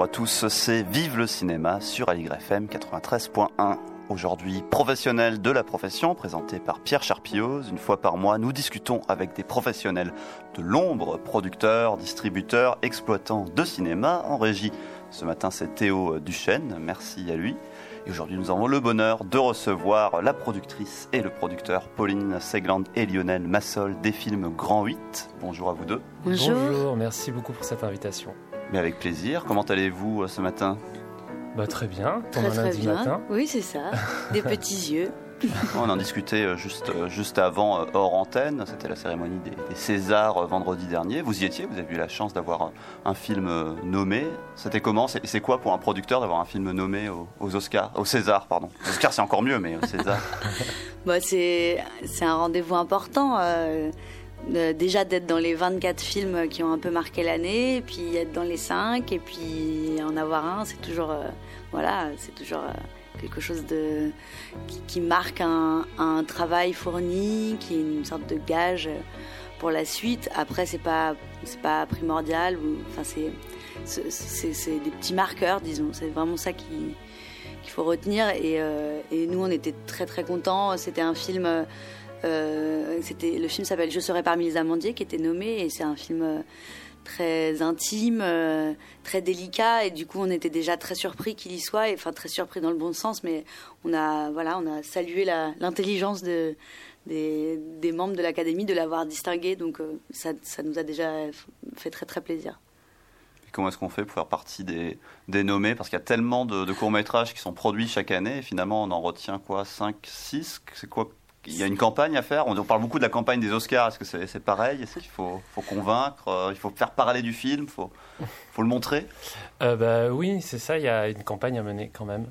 bonjour à tous, c'est Vive le cinéma sur Aligre FM 93.1. Aujourd'hui, professionnel de la profession, présenté par Pierre Charpioz. Une fois par mois, nous discutons avec des professionnels de l'ombre, producteurs, distributeurs, exploitants de cinéma en régie. Ce matin, c'est Théo Duchesne, merci à lui. Et aujourd'hui, nous avons le bonheur de recevoir la productrice et le producteur Pauline Segland et Lionel Massol des films Grand 8. Bonjour à vous deux. Bonjour. Bonjour, merci beaucoup pour cette invitation. Mais avec plaisir. Comment allez-vous euh, ce matin? Bah, très bien, Très un très lundi bien. matin. Oui, c'est ça. Des petits yeux. On en discutait euh, juste, euh, juste avant, hors antenne. C'était la cérémonie des, des Césars vendredi dernier. Vous y étiez, vous avez eu la chance d'avoir un, un film nommé. C'était comment? C'est quoi pour un producteur d'avoir un film nommé aux, aux Oscars? Aux Césars, pardon. Aux Oscars, c'est encore mieux, mais aux Césars. Bah, c'est c'est un rendez-vous important. euh, de- déjà d'être dans les 24 films qui ont un peu marqué l'année, puis être dans les 5, et puis en avoir un, c'est toujours, euh, voilà, c'est toujours euh, quelque chose de qui, marque un, travail fourni, qui est une sorte de gage pour la suite. Après, c'est pas c'est pas primordial, enfin c'est c'est- des petits marqueurs, disons. C'est vraiment ça qui qu'il faut retenir. Et, euh, et nous, on était très très contents. C'était un film. Euh, c'était le film s'appelle Je serai parmi les amandiers qui était nommé et c'est un film euh, très intime, euh, très délicat et du coup on était déjà très surpris qu'il y soit, et, enfin très surpris dans le bon sens, mais on a voilà on a salué l'intelligence de des, membres de l'académie de l'avoir distingué, donc ça, ça nous a déjà fait très très plaisir. Comment est-ce qu'on fait pour faire partie des, nommés? Parce qu'il y a tellement de, de courts-métrages qui sont produits chaque année, et finalement on en retient quoi? 5, 6 C'est quoi Il y a une campagne à faire. On, parle beaucoup de la campagne des Oscars. Est-ce que c'est pareil? Est-ce qu'il faut, convaincre? Euh, Il faut faire parler du film? Il faut, le montrer? Euh, bah, oui, c'est ça, il y a une campagne à mener quand même.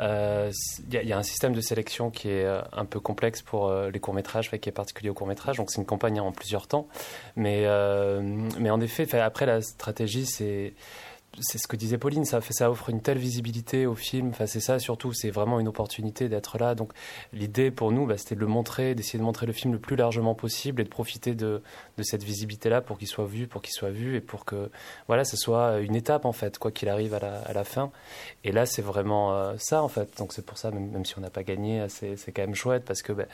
Euh, Il y, a- un système de sélection qui est euh, un peu complexe pour les courts-métrages, qui est particulier aux courts-métrages, donc c'est une campagne en plusieurs temps. Mais, en effet, après la stratégie, c'est c'est ce que disait Pauline, ça, ça offre une telle visibilité au film. Enfin, c'est ça surtout, c'est vraiment une opportunité d'être là. Donc, l'idée pour nous, bah, c'était de le montrer, d'essayer de montrer le film le plus largement possible et de profiter de, cette visibilité-là pour qu'il soit vu, pour qu'il soit vu et pour que, voilà, ce soit une étape en fait, quoi qu'il arrive à la, fin. Et là, c'est vraiment euh, ça en fait. Donc, c'est pour ça, même, si on n'a pas gagné, c'est c'est quand même chouette parce que. bah,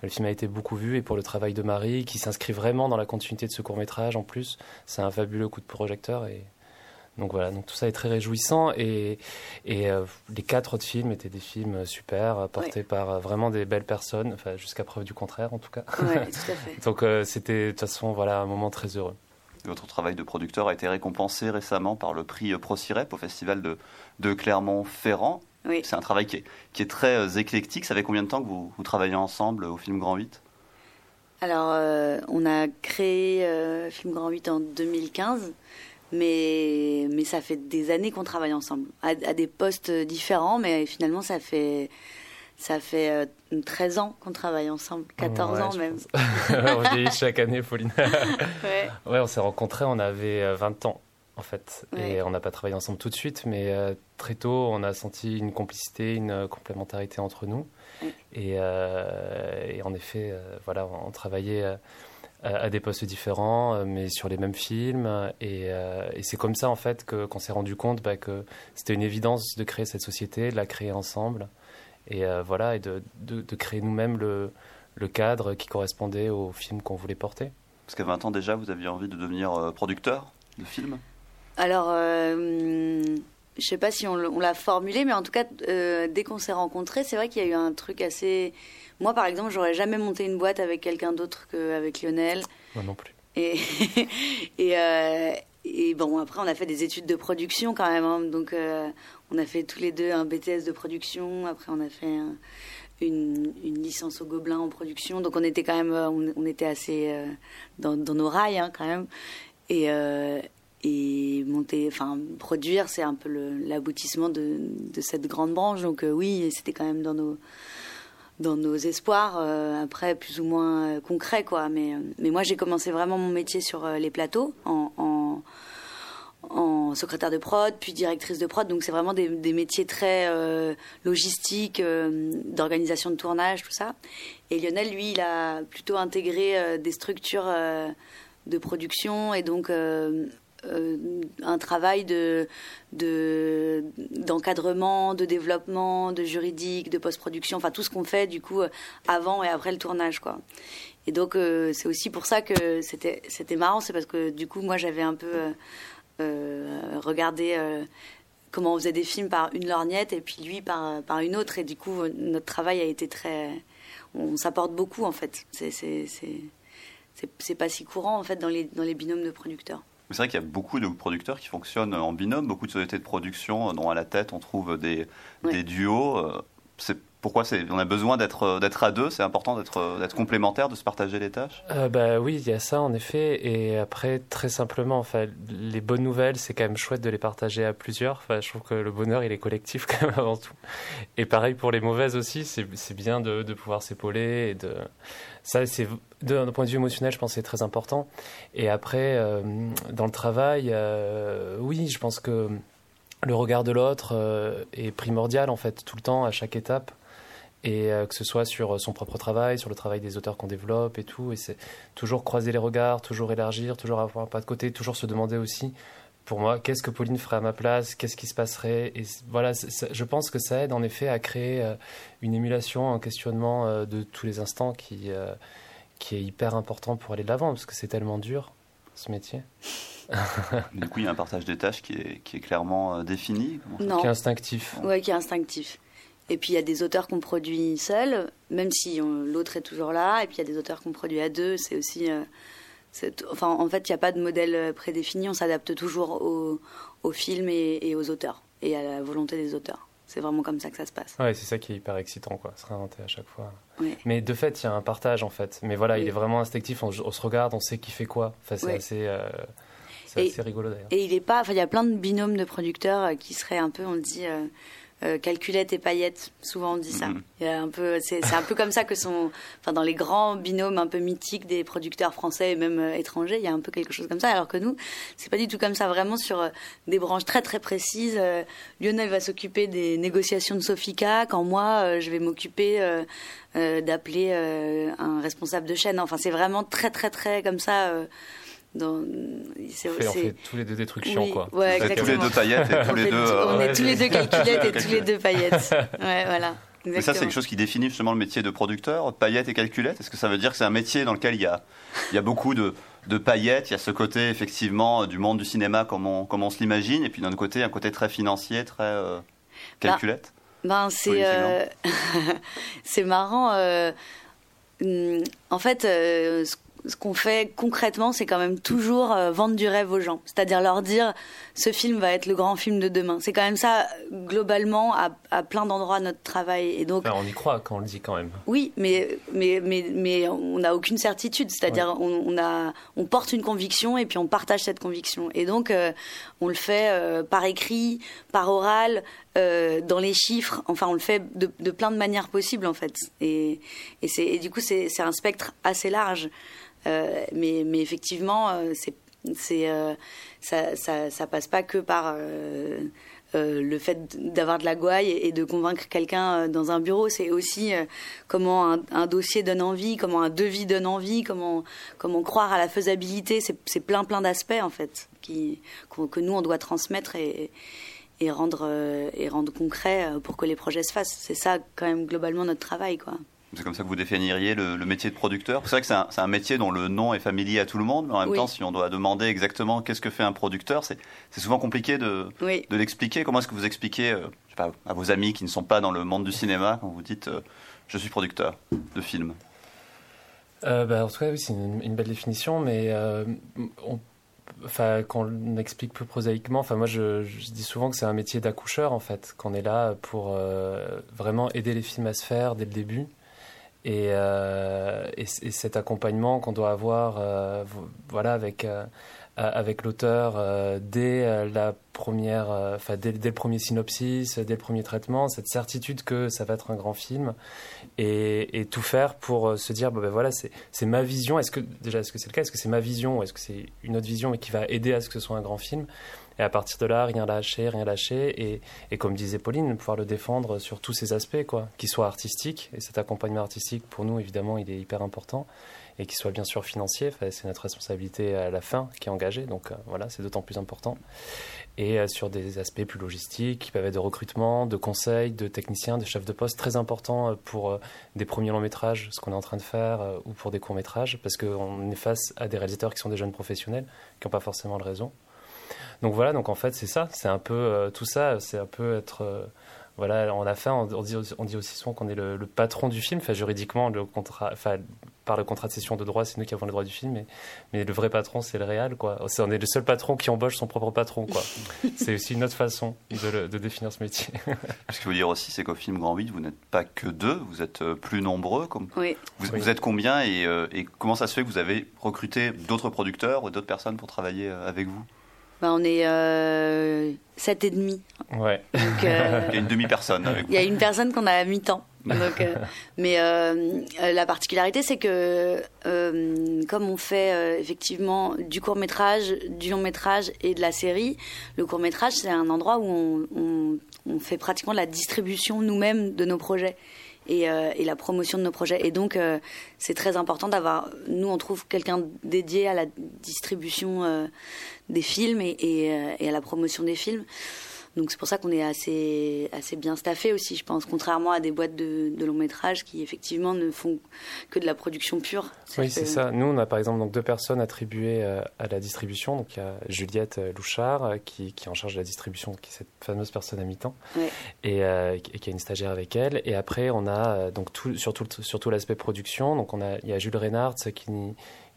le film a été beaucoup vu et pour le travail de Marie, qui s'inscrit vraiment dans la continuité de ce court métrage en plus, c'est un fabuleux coup de projecteur et, donc voilà, donc tout ça est très réjouissant et, et euh, les quatre autres films étaient des films euh, super, euh, portés par euh, vraiment des belles personnes, enfin jusqu'à preuve du contraire en tout cas. Ouais, tout à fait. Donc euh, c'était de toute façon voilà un moment très heureux. Votre travail de producteur a été récompensé récemment par le prix Procirep au festival de, de Clermont-Ferrand. Oui. C'est un travail qui est, qui est très euh, éclectique. Ça fait combien de temps que vous, vous travaillez ensemble au film Grand 8 Alors, euh, on a créé euh, Film Grand 8 en 2015, mais, mais ça fait des années qu'on travaille ensemble, à, à des postes différents, mais finalement, ça fait, ça fait euh, 13 ans qu'on travaille ensemble, 14 Ouais, ans même. on vieillit chaque année, Pauline. Ouais. ouais, on s'est rencontrés, on avait euh, 20 ans en fait, Ouais. et on n'a pas travaillé ensemble tout de suite, mais euh, très tôt, on a senti une complicité, une euh, complémentarité entre nous. Et, euh, et en effet, euh, voilà, on travaillait euh, à à des postes différents, euh, mais sur les mêmes films. Et, euh, et c'est comme ça, en fait, que- qu'on s'est rendu compte bah, que c'était une évidence de créer cette société, de la créer ensemble. Et euh, voilà, et de, de- de créer nous-mêmes le, le cadre qui correspondait au film qu'on voulait porter. Parce qu'à 20 ans déjà, vous aviez envie de devenir euh, producteur de films? Alors, euh, je sais pas si on, l'a formulé, mais en tout cas, euh, dès qu'on s'est rencontrés, c'est vrai qu'il y a eu un truc assez. Moi, par exemple, j'aurais jamais monté une boîte avec quelqu'un d'autre qu'avec Lionel. Moi non plus. Et, et, euh, et bon, après, on a fait des études de production quand même. hein. donc, euh, on a fait tous les deux un BTS de production. Après, on a fait un- une, une licence au Gobelin en production. Donc, on était quand même, on, on était assez dans, dans nos rails hein, quand même. Et, et monter, enfin, produire, c'est un peu l'aboutissement de, cette grande branche. Donc, euh, oui, c'était quand même dans nos dans nos espoirs, euh, après plus ou moins euh, concrets quoi. Mais, euh, mais moi j'ai commencé vraiment mon métier sur les plateaux en, en, secrétaire de prod, puis directrice de prod. Donc c'est vraiment des, des métiers très logistiques, d'organisation de tournage, tout ça. Et Lionel, lui, il a plutôt intégré des structures de production et donc un travail de d'encadrement, de, développement, de juridique, de post-production, enfin tout ce qu'on fait du coup avant et après le tournage quoi. Et donc c'est aussi pour ça que c'était c'était marrant, c'est parce que du coup moi j'avais un peu regardé comment on faisait des films par une lorgnette et puis lui par, par une autre. Et du coup, notre travail a été très. On s'apporte beaucoup en fait. C'est pas si courant en fait dans les, dans les binômes de producteurs. C'est vrai qu'il y a beaucoup de producteurs qui fonctionnent en binôme, beaucoup de sociétés de production dont à la tête on trouve des, des duos. Euh, c'est pourquoi on a besoin d'être euh, d'être à deux C'est important d'être euh, d'être complémentaire, de se partager les tâches? Euh, bah oui, il y a ça en effet. Et après, très simplement, les bonnes nouvelles, c'est quand même chouette de les partager à plusieurs. Je trouve que le bonheur, il est collectif quand même avant tout. Et pareil pour les mauvaises aussi, c'est bien de, de pouvoir s'épauler de ça, c'est d'un point de vue émotionnel, je pense, c'est très important. Et après, dans le travail, oui, je pense que le regard de l'autre est primordial en fait tout le temps, à chaque étape et euh, que ce soit sur son propre travail, sur le travail des auteurs qu'on développe et tout. Et c'est toujours croiser les regards, toujours élargir, toujours avoir un pas de côté, toujours se demander aussi, pour moi, qu'est-ce que Pauline ferait à ma place, qu'est-ce qui se passerait. Et voilà, je pense que ça aide en effet à créer euh, une émulation, un questionnement euh, de tous les instants qui, qui est hyper important pour aller de l'avant, parce que c'est tellement dur, ce métier. du coup, il y a un partage des tâches qui est, qui est clairement défini non. Qui est instinctif. Oui, qui est instinctif. Et puis il y a des auteurs qu'on produit seuls, même si l'autre est toujours là. Et puis il y a des auteurs qu'on produit à deux. C'est aussi. Euh, enfin, en fait, il n'y a pas de modèle euh, prédéfini. On s'adapte toujours au, au film et, aux auteurs et à la volonté des auteurs. C'est vraiment comme ça que ça se passe. Ouais, c'est ça qui est hyper excitant, quoi, se réinventer à chaque fois. Mais de fait, il y a un partage, en fait. Mais voilà, il est vraiment instinctif. On, se regarde, on sait qui fait quoi. Enfin, c'est assez. Euh, assez rigolo d'ailleurs. Et il est pas. Enfin, il y a plein de binômes de producteurs qui seraient un peu, on le dit, euh, calculette et paillettes. Souvent on dit ça. Mhm. Il y a un peu, c'est, un peu comme ça que sont, enfin dans les grands binômes un peu mythiques des producteurs français et même euh, étrangers, il y a un peu quelque chose comme ça. Alors que nous, c'est pas du tout comme ça. Vraiment sur euh, des branches très très précises. Lionel va s'occuper des négociations de Sofika, quand moi je vais m'occuper d'appeler un responsable de chaîne. Enfin c'est vraiment très très très comme ça dans, c'est, on fait tous les deux des trucs chiants, quoi. Ouais, tous les deux paillettes et tous les deux. On est tous les deux calculettes et tous les deux paillettes. Ouais, voilà. Mais ça, c'est quelque chose qui définit justement le métier de producteur, paillettes et calculettes. Est-ce que ça veut dire que c'est un métier dans lequel il y a, il y a beaucoup de, de paillettes, il y a ce côté effectivement du monde du cinéma comme on, comme on se l'imagine, et puis d'un autre côté, un côté très financier, très euh, calculette? ben, ben, c'est, euh, c'est marrant. Euh, hum, en fait, ce ce qu'on fait concrètement, c'est quand même toujours euh, vendre du rêve aux gens. C'est-à-dire leur dire, ce film va être le grand film de demain. C'est quand même ça, globalement, à, plein d'endroits, notre travail. Et donc, on y croit quand on le dit quand même. Oui, mais, mais, mais, mais on n'a aucune certitude. C'est-à-dire, on, a, on porte une conviction et puis on partage cette conviction. Et donc, euh, on le fait euh, par écrit, par oral, dans les chiffres. Enfin, on le fait de, plein de manières possibles, en fait. Et, du coup, c'est un spectre assez large. Euh, mais, effectivement, euh, euh, ça, ça, passe pas que par le fait d'avoir de la gouaille et, de convaincre quelqu'un dans un bureau. C'est aussi comment un, dossier donne envie, comment un devis donne envie, comment, croire à la faisabilité. C'est, plein, plein d'aspects, en fait, que nous, on doit transmettre et, et rendre, et rendre concret pour que les projets se fassent. C'est ça, quand même, globalement, notre travail, quoi. C'est comme ça que vous définiriez le, métier de producteur. C'est vrai que c'est un, métier dont le nom est familier à tout le monde, mais en même temps, si on doit demander exactement qu'est-ce que fait un producteur, c'est souvent compliqué de, de l'expliquer. Comment est-ce que vous expliquez euh, je sais pas, à vos amis qui ne sont pas dans le monde du cinéma quand vous dites euh, je suis producteur de films euh, bah, En tout cas, oui, c'est une, belle définition, mais enfin, quand on explique plus prosaïquement, enfin, moi je, dis souvent que c'est un métier d'accoucheur en fait, qu'on est là pour vraiment aider les films à se faire dès le début. Euh, et, et, cet accompagnement qu'on doit avoir euh, voilà, avec, euh, avec l'auteur dès, la première, enfin dès, le premier synopsis, dès le premier traitement, cette certitude que ça va être un grand film et, tout faire pour se dire bon ben voilà, c'est ma vision. Est-ce que, déjà, est-ce que c'est le cas? Est-ce que c'est ma vision? Ou est-ce que c'est une autre vision qui va aider à ce que ce soit un grand film? Et à partir de là, rien lâcher, rien lâcher. Et, et comme disait Pauline, pouvoir le défendre sur tous ses aspects, quoi, qu'il soit artistique. Et cet accompagnement artistique, pour nous, évidemment, il est hyper important. Et qui soit bien sûr financier. c'est notre responsabilité à la fin qui est engagée, donc voilà, c'est d'autant plus important. Et sur des aspects plus logistiques, qui peuvent être de recrutement, de conseils, de techniciens, de chefs de poste, très important pour des premiers longs métrages, ce qu'on est en train de faire, ou pour des courts métrages, parce qu'on est face à des réalisateurs qui sont des jeunes professionnels, qui n'ont pas forcément le réseau. Donc voilà, donc en fait c'est ça, c'est un peu tout ça, c'est un peu être voilà, on a fait, on, dit, on dit aussi souvent qu'on est le, patron du film. Enfin, juridiquement, le contrat, enfin, par le contrat de cession de droit, c'est nous qui avons le droit du film, mais, mais le vrai patron, c'est le réel, quoi. on est le seul patron qui embauche son propre patron, quoi. c'est aussi une autre façon de, définir ce métier. Ce qu'il faut dire aussi, c'est qu'au film Grand 8, vous n'êtes pas que deux, vous êtes euh, plus nombreux. Comme... Oui. Vous, êtes combien et, euh, et, comment ça se fait que vous avez recruté d'autres producteurs ou d'autres personnes pour travailler euh, avec vous? Bah, on est euh, sept et demi. Ouais. Euh, il y a une demi-personne. Il y a une personne qu'on a à mi-temps. Euh, mais la particularité, c'est que comme on fait effectivement du court métrage, du long métrage et de la série, le court métrage, c'est un endroit où on, on fait pratiquement la distribution nous-mêmes de nos projets. Euh, et, la promotion de nos projets. Et donc, euh, c'est très important d'avoir, nous, on trouve quelqu'un dédié à la distribution euh, des films et, à la promotion des films. Donc c'est pour ça qu'on est assez, assez bien staffé aussi, je pense, contrairement à des boîtes de, long métrage qui effectivement ne font que de la production pure. Oui, c'est ça. Nous, on a par exemple donc, deux personnes attribuées euh, à la distribution. Donc il y a Juliette euh, Louchard euh, qui, qui, est en charge de la distribution, qui est cette fameuse personne à mi-temps, et, qui a une stagiaire avec elle. Et après, on a donc tout, surtout, surtout l'aspect production. Donc on a, il y a Jules Reynard qui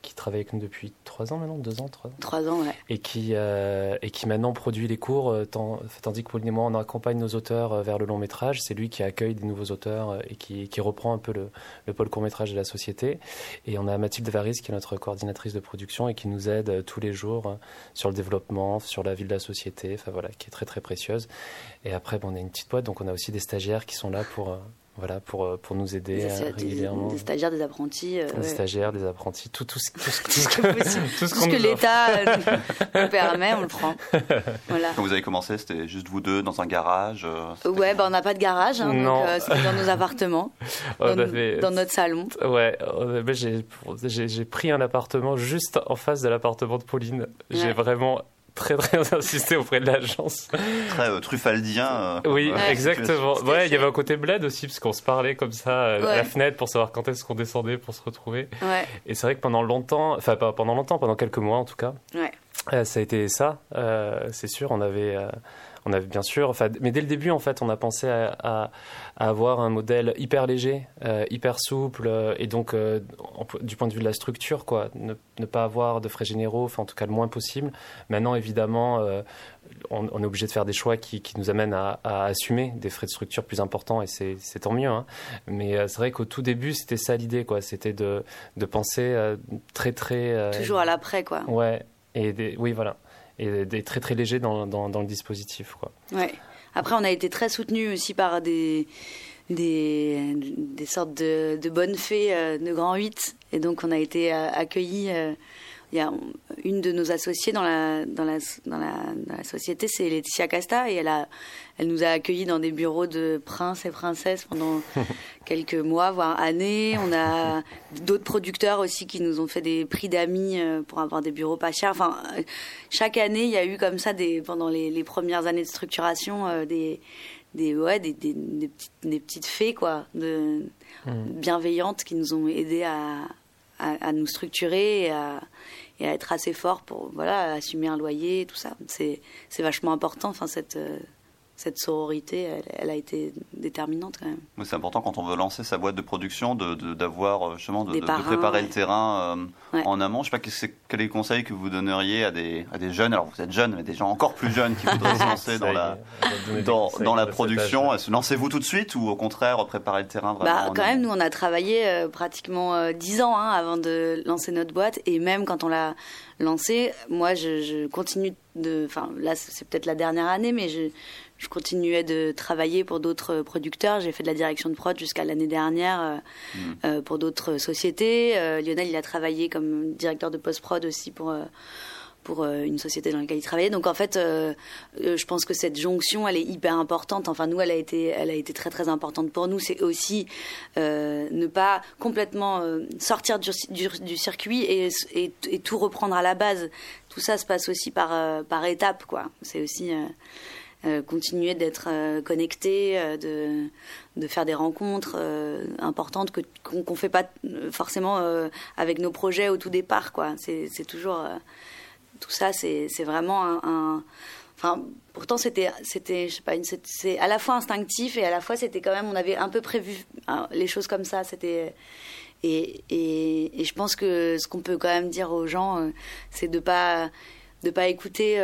qui travaille avec nous depuis trois ans maintenant, deux ans, trois ans. Trois ans, ouais. Et qui, euh, et qui maintenant produit les cours, euh, tandis que Pauline et moi, on accompagne nos auteurs euh, vers le long métrage. C'est lui qui accueille des nouveaux auteurs et qui, qui reprend un peu le, le pôle court métrage de la société. Et on a Mathilde Varis, qui est notre coordinatrice de production et qui nous aide tous les jours sur le développement, sur la vie de la société, enfin voilà, qui est très très précieuse. Et après, bon, on a une petite boîte, donc on a aussi des stagiaires qui sont là pour voilà, pour, euh, pour nous aider euh, régulièrement. Des, stagiaires, des apprentis. Euh, des stagiaires, des apprentis, tout, tout, tout, tout, tout ce, que l'État nous permet, on le prend. Voilà. Quand vous avez commencé, c'était juste vous deux dans un garage Ouais, bah, on n'a pas de garage, hein, donc c'était dans nos appartements, dans, dans, notre salon. Ouais, j'ai pris un appartement juste en face de l'appartement de Pauline. J'ai vraiment très très insisté auprès de l'agence. Très euh, truffaldien. Euh, oui, exactement. Ouais, il y avait un côté bled aussi parce qu'on se parlait comme ça euh, à la fenêtre pour savoir quand est-ce qu'on descendait pour se retrouver. Et c'est vrai que pendant longtemps, enfin pas pendant longtemps, pendant quelques mois en tout cas, ça a été ça. c'est sûr, on avait on avait bien sûr, enfin, mais dès le début, en fait, on a pensé à, avoir un modèle hyper léger, euh, hyper souple, euh, et donc, euh, du point de vue de la structure, quoi, ne, pas avoir de frais généraux, enfin, en tout cas, le moins possible. Maintenant, évidemment, on, est obligé de faire des choix qui, nous amènent à, assumer des frais de structure plus importants, et c'est tant mieux. Hein. Mais c'est vrai qu'au tout début, c'était ça l'idée, quoi. C'était de, de penser très, très. Toujours à l'après, quoi. Ouais. Et des, oui, voilà et très très léger dans, le dispositif. Ouais. Après, on a été très soutenu aussi par des, sortes de, de bonnes fées euh, de Grand 8. Et donc, on a été euh, accueillis. Il y a une de nos associées dans la, dans la, dans la, dans la société, c'est Laetitia Casta, et elle, a, elle nous a accueillis dans des bureaux de princes et princesses pendant quelques mois, voire années. On a d'autres producteurs aussi qui nous ont fait des prix d'amis euh, pour avoir des bureaux pas chers. Enfin, euh, chaque année, il y a eu comme ça, des, pendant les, les premières années de structuration, euh, des, des, ouais, des, des, des, petites, des petites fées quoi, de, mmh. bienveillantes qui nous ont aidés à, à, nous structurer et à, et à être assez fort pour voilà assumer un loyer, tout ça. C'est c'est vachement important. Enfin cette euh, cette sororité, elle, a été déterminante quand même. c'est important quand on veut lancer sa boîte de production d'avoir de, euh, justement de, de, préparer le terrain euh, en amont. Je sais pas quel est le conseil que vous donneriez à des, à des jeunes, alors vous êtes jeunes, mais des gens encore plus jeunes qui voudraient se lancer dans la, dans, dans la production. Lancez-vous tout de suite ou au contraire préparer le terrain vraiment bah, Quand même, nous on a travaillé euh, pratiquement dix ans hein, avant de lancer notre boîte et même quand on l'a lancé, moi je, je continue de, enfin là c'est peut-être la dernière année, mais je, je continuais de travailler pour d'autres producteurs. J'ai fait de la direction de prod jusqu'à l'année dernière euh, mm. euh, pour d'autres sociétés. Euh, Lionel, il a travaillé comme directeur de post-prod aussi pour, pour une société dans laquelle il travaillait. Donc en fait, je pense que cette jonction, elle est hyper importante. Enfin, nous, elle a été, elle a été très très importante pour nous. C'est aussi ne pas complètement sortir du, du, circuit et, et, et, tout reprendre à la base. Tout ça se passe aussi par par étapes, quoi. C'est aussi continuer d'être euh, connecté, euh, de, de faire des rencontres importantes que qu'on fait pas forcément avec nos projets au tout départ quoi. C'est toujours tout ça c'est vraiment un, enfin pourtant c'était c'était je sais pas c'est à la fois instinctif et à la fois c'était quand même on avait un peu prévu hein, les choses comme ça c'était et, et, et, je pense que ce qu'on peut quand même dire aux gens c'est de pas de pas écouter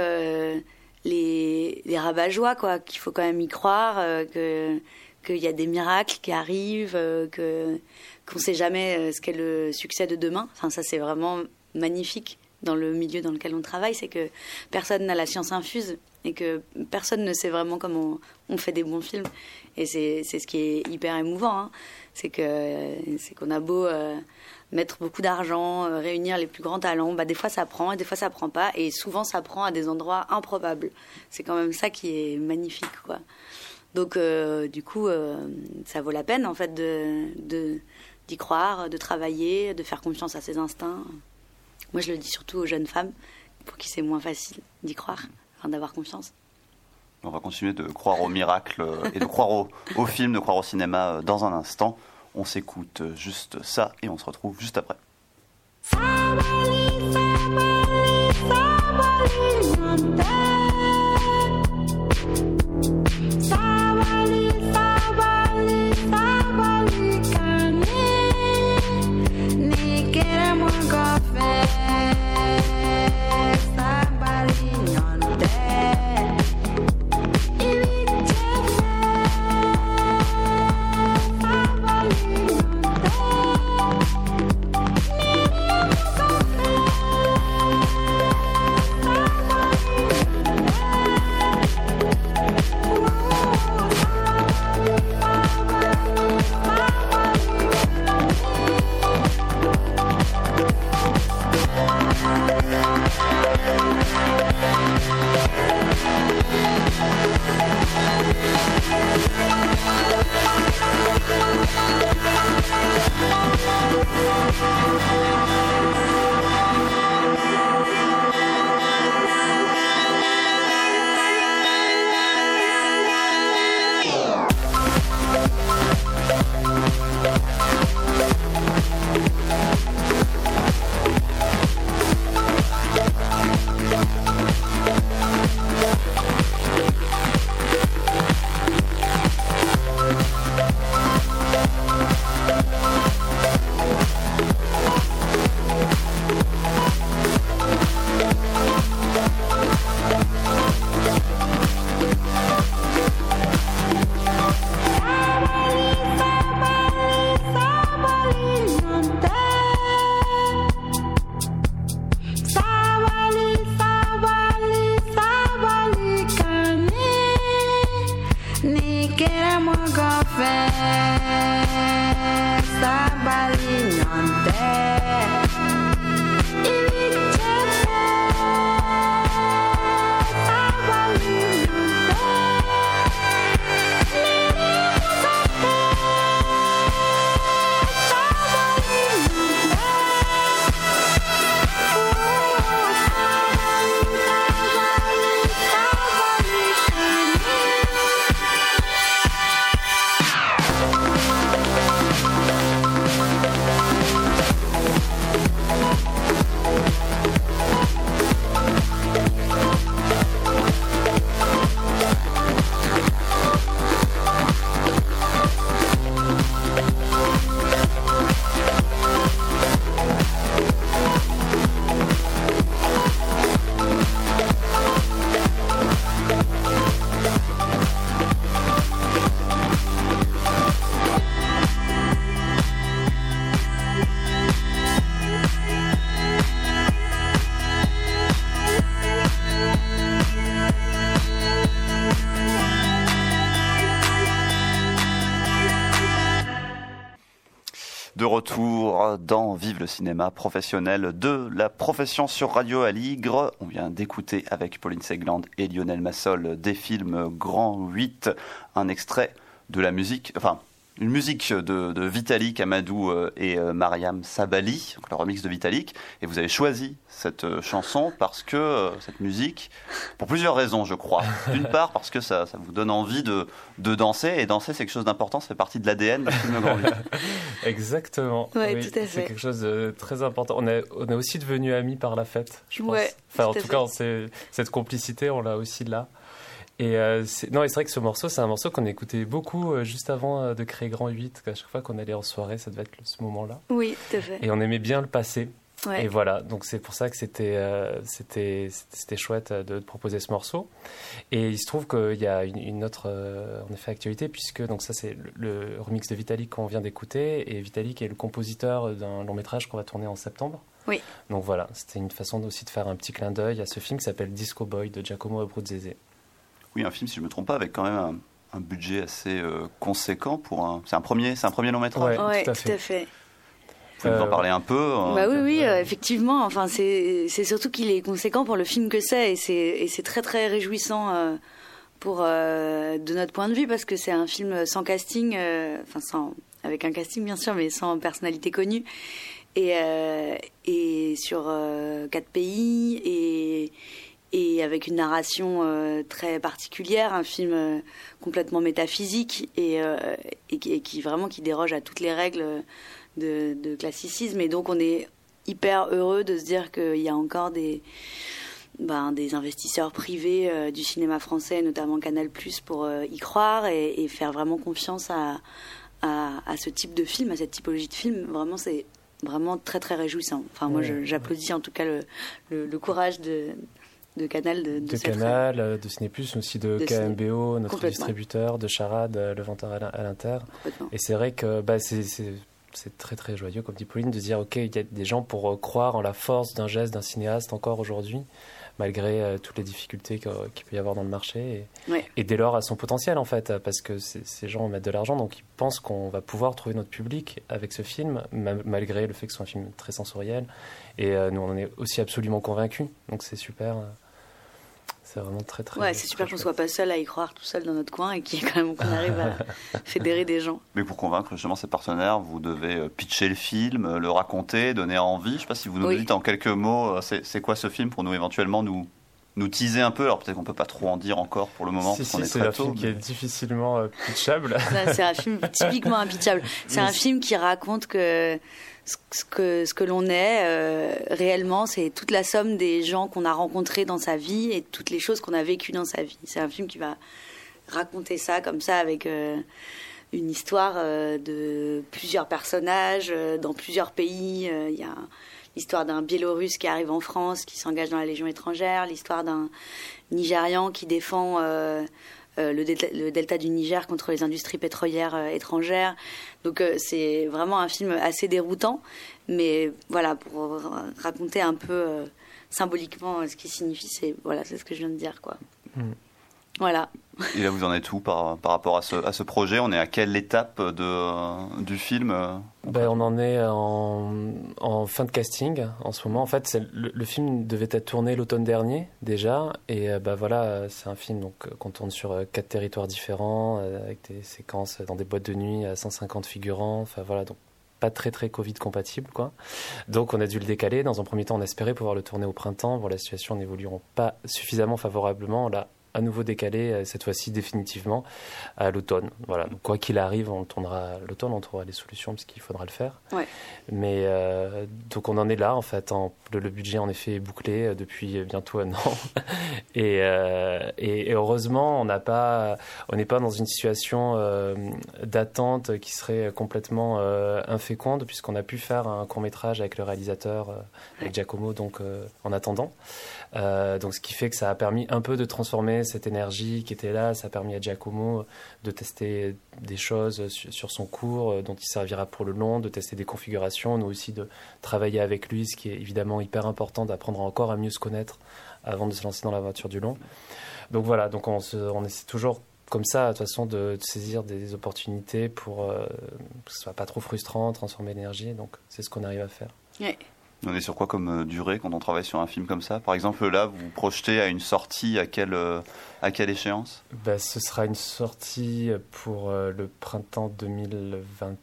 les, les rabat-joie, quoi, qu'il faut quand même y croire, euh, que qu'il y a des miracles qui arrivent, euh, que qu'on sait jamais euh, ce qu'est le succès de demain. Enfin, ça c'est vraiment magnifique dans le milieu dans lequel on travaille, c'est que personne n'a la science infuse et que personne ne sait vraiment comment on, fait des bons films. Et c'est ce qui est hyper émouvant. Hein. C'est que c'est qu'on a beau mettre beaucoup d'argent, euh, réunir les plus grands talents, bah, des fois ça prend et des fois ça prend pas. Et souvent ça prend à des endroits improbables. C'est quand même ça qui est magnifique. quoi. Donc euh, du coup, euh, ça vaut la peine en fait de, d'y croire, de travailler, de faire confiance à ses instincts. Moi je le dis surtout aux jeunes femmes, pour qui c'est moins facile d'y croire, d'avoir confiance. On va continuer de croire au miracle et de croire au, au film, de croire au cinéma dans un instant. On s'écoute juste ça et on se retrouve juste après. Le cinéma professionnel de la profession sur Radio Aligre. On vient d'écouter avec Pauline Segland et Lionel Massol des films Grand 8, un extrait de la musique, enfin une musique de, Vitalik Amadou euh, et euh, Mariam Sabali, le remix de Vitalik. Et vous avez choisi cette euh, chanson parce que cette musique, pour plusieurs raisons, je crois. D'une part, parce que ça, ça, vous donne envie de, de danser. Et danser, c'est quelque chose d'important, ça fait partie de l'ADN du film Grand Exactement. oui, tout à fait. C'est quelque chose de très important. On est, on est aussi devenus amis par la fête, je pense. enfin, en tout cas, cette complicité, on l'a aussi là. Et euh, non, c'est vrai que ce morceau, c'est un morceau qu'on écoutait beaucoup euh, juste avant euh, de créer Grand 8. À chaque fois qu'on allait en soirée, ça devait être ce moment-là. Oui, tout à fait. Et on aimait bien le passer. Et voilà, donc c'est pour ça que c'était c'était c'était chouette de, proposer ce morceau. Et il se trouve qu'il y a une, autre en effet actualité puisque donc ça c'est le, remix de Vitalik qu'on vient d'écouter et Vitalik est le compositeur d'un long métrage qu'on va tourner en septembre. Oui. Donc voilà, c'était une façon aussi de faire un petit clin d'œil à ce film qui s'appelle Disco Boy de Giacomo Abruzzese. Oui, un film, si je ne me trompe pas, avec quand même un, budget assez euh, conséquent pour un. C'est un premier, c'est un premier long métrage. Oui, tout, à fait. Vous pouvez nous en euh, parler un peu hein bah Oui, oui, euh, effectivement. Enfin, c'est surtout qu'il est conséquent pour le film que c'est, et c'est très très réjouissant pour de notre point de vue parce que c'est un film sans casting, enfin sans avec un casting bien sûr, mais sans personnalité connue, et et sur quatre pays et et avec une narration euh, très particulière, un film euh, complètement métaphysique et, euh, et, qui vraiment qui déroge à toutes les règles de, classicisme. Et donc on est hyper heureux de se dire qu'il y a encore des ben, des investisseurs privés du cinéma français, notamment Canal+, pour y croire et, faire vraiment confiance à, à, ce type de film, à cette typologie de film. Vraiment, c'est vraiment très très réjouissant. Enfin, moi, j'applaudis en tout cas le, le courage de, de Canal, de, de, Canal, euh, de Ciné Plus, aussi de, KMBO, notre distributeur, de Charade, euh, Le Venteur à l'Inter. Et c'est vrai que bah, c'est très très joyeux, comme dit Pauline, de dire ok, il y a des gens pour euh, croire en la force d'un geste d'un cinéaste encore aujourd'hui, malgré toutes les difficultés qu'il peut y avoir dans le marché, et, dès lors à son potentiel en fait, parce que ces gens mettent de l'argent, donc ils pensent qu'on va pouvoir trouver notre public avec ce film, malgré le fait que ce soit un film très sensoriel. Et nous, on en est aussi absolument convaincus, donc c'est super. C'est vraiment très très. Ouais, c'est super qu'on soit pas seul à y croire tout seul dans notre coin et qu'on arrive à fédérer des gens. Mais pour convaincre justement ces partenaires, vous devez euh, pitcher le film, euh, le raconter, donner envie. Je sais pas si vous nous dites en quelques mots, euh, c'est quoi ce film pour nous éventuellement nous nous teaser un peu? Alors peut-être qu'on peut pas trop en dire encore pour le moment. Si, si, c'est un film qui est difficilement pitchable. C'est un film typiquement impitchable. C'est un film qui raconte que ce que, ce que l'on est euh, réellement, c'est toute la somme des gens qu'on a rencontrés dans sa vie et toutes les choses qu'on a vécues dans sa vie. C'est un film qui va raconter ça comme ça avec euh, une histoire euh, de plusieurs personnages dans plusieurs pays. Il y a l'histoire d'un Biélorusse qui arrive en France, qui s'engage dans la Légion étrangère, l'histoire d'un Nigérian qui défend euh, le, delta, du Niger contre les industries pétrolières euh, étrangères. Donc euh, c'est vraiment un film assez déroutant, mais voilà, pour raconter un peu symboliquement ce qui signifie, c'est voilà, c'est ce que je viens de dire, quoi. Mm. Voilà. Et là, vous en êtes où par, par rapport à ce, à ce, projet? On est à quelle étape de, du film ben, On en est en, en, fin de casting en ce moment. En fait, le, le, film devait être tourné l'automne dernier déjà. Et ben, voilà, c'est un film donc, qu'on tourne sur euh, quatre territoires différents, euh, avec des séquences dans des boîtes de nuit à 150 figurants. Enfin voilà, donc pas très très Covid compatible quoi. Donc on a dû le décaler. Dans un premier temps, on espérait pouvoir le tourner au printemps. Bon, la situation n'évoluera pas suffisamment favorablement. Là, à nouveau décalé, euh, cette fois-ci définitivement, à l'automne. Voilà. quoi qu'il arrive, on tournera l'automne, on trouvera des solutions parce qu'il faudra le faire. Mais euh, donc on en est là, en fait. le, budget, en effet, est bouclé euh, depuis bientôt un an. et, et, heureusement, on n'a pas, on n'est pas dans une situation d'attente qui serait complètement inféconde, puisqu'on a pu faire un court métrage avec le réalisateur, avec Giacomo, donc en attendant. Euh, donc ce qui fait que ça a permis un peu de transformer cette énergie qui était là. Ça a permis à Giacomo de tester des choses sur, son cours euh, dont il servira pour le long, de tester des configurations, nous aussi de travailler avec lui, ce qui est évidemment hyper important, d'apprendre encore à mieux se connaître avant de se lancer dans la voiture du long. Donc voilà, donc on, on essaie toujours comme ça, de toute façon, de, saisir des, opportunités pour que ce soit pas trop frustrant, transformer l'énergie. Donc, c'est ce qu'on arrive à faire. On est sur quoi comme durée quand on travaille sur un film comme ça? Par exemple, là, vous vous projetez à une sortie à quelle, à quelle échéance? Bah, Ce sera une sortie pour le printemps 2020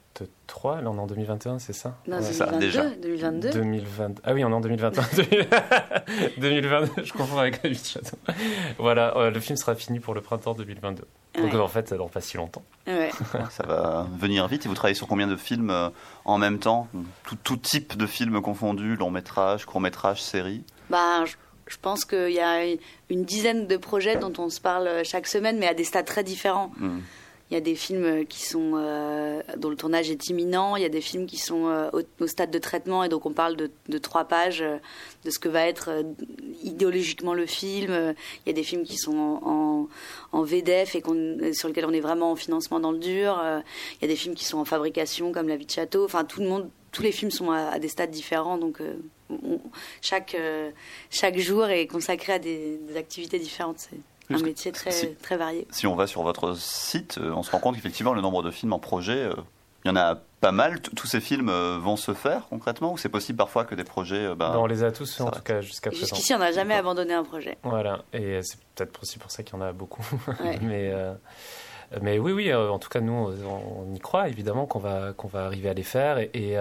3, là on est en 2021, c'est ça? Non, c'est ça, déjà. 2022. 2020... Ah oui, on est en 2021. 2022, je confonds avec la Voilà, euh, le film sera fini pour le printemps 2022. Donc en fait, ça dure pas si longtemps. Ouais. ça va venir vite. Et vous travaillez sur combien de films euh, en même temps? Tout, tout, type de films confondus, long métrage, court métrage, série? Bah, je, pense qu'il y a une dizaine de projets dont on se parle chaque semaine, mais à des stades très différents. Hmm. Il y a des films qui sont euh, dont le tournage est imminent. Il y a des films qui sont euh, au, stade de traitement et donc on parle de, trois pages euh, de ce que va être idéologiquement le film. Il y a des films qui sont en, en, VDF et sur lesquels on est vraiment en financement dans le dur. Il y a des films qui sont en fabrication comme La vie de château. Enfin, tout le monde, tous les films sont à, des stades différents donc. chaque, chaque jour est consacré à des activités différentes un métier très, très varié. Si on va sur votre site, euh, on se rend compte qu'effectivement, le nombre de films en projet, euh, il y en a pas mal. Tous ces films euh, vont se faire concrètement ou c'est possible parfois que des projets. Ben, on les a tous fait en tout cas jusqu'à présent. Jusqu'ici, on n'a jamais abandonné un projet. Voilà, et c'est peut-être aussi pour ça qu'il y en a beaucoup. Mais. Mais oui, oui, en tout cas, nous, on, y croit évidemment qu'on va, qu'on va arriver à les faire. Et,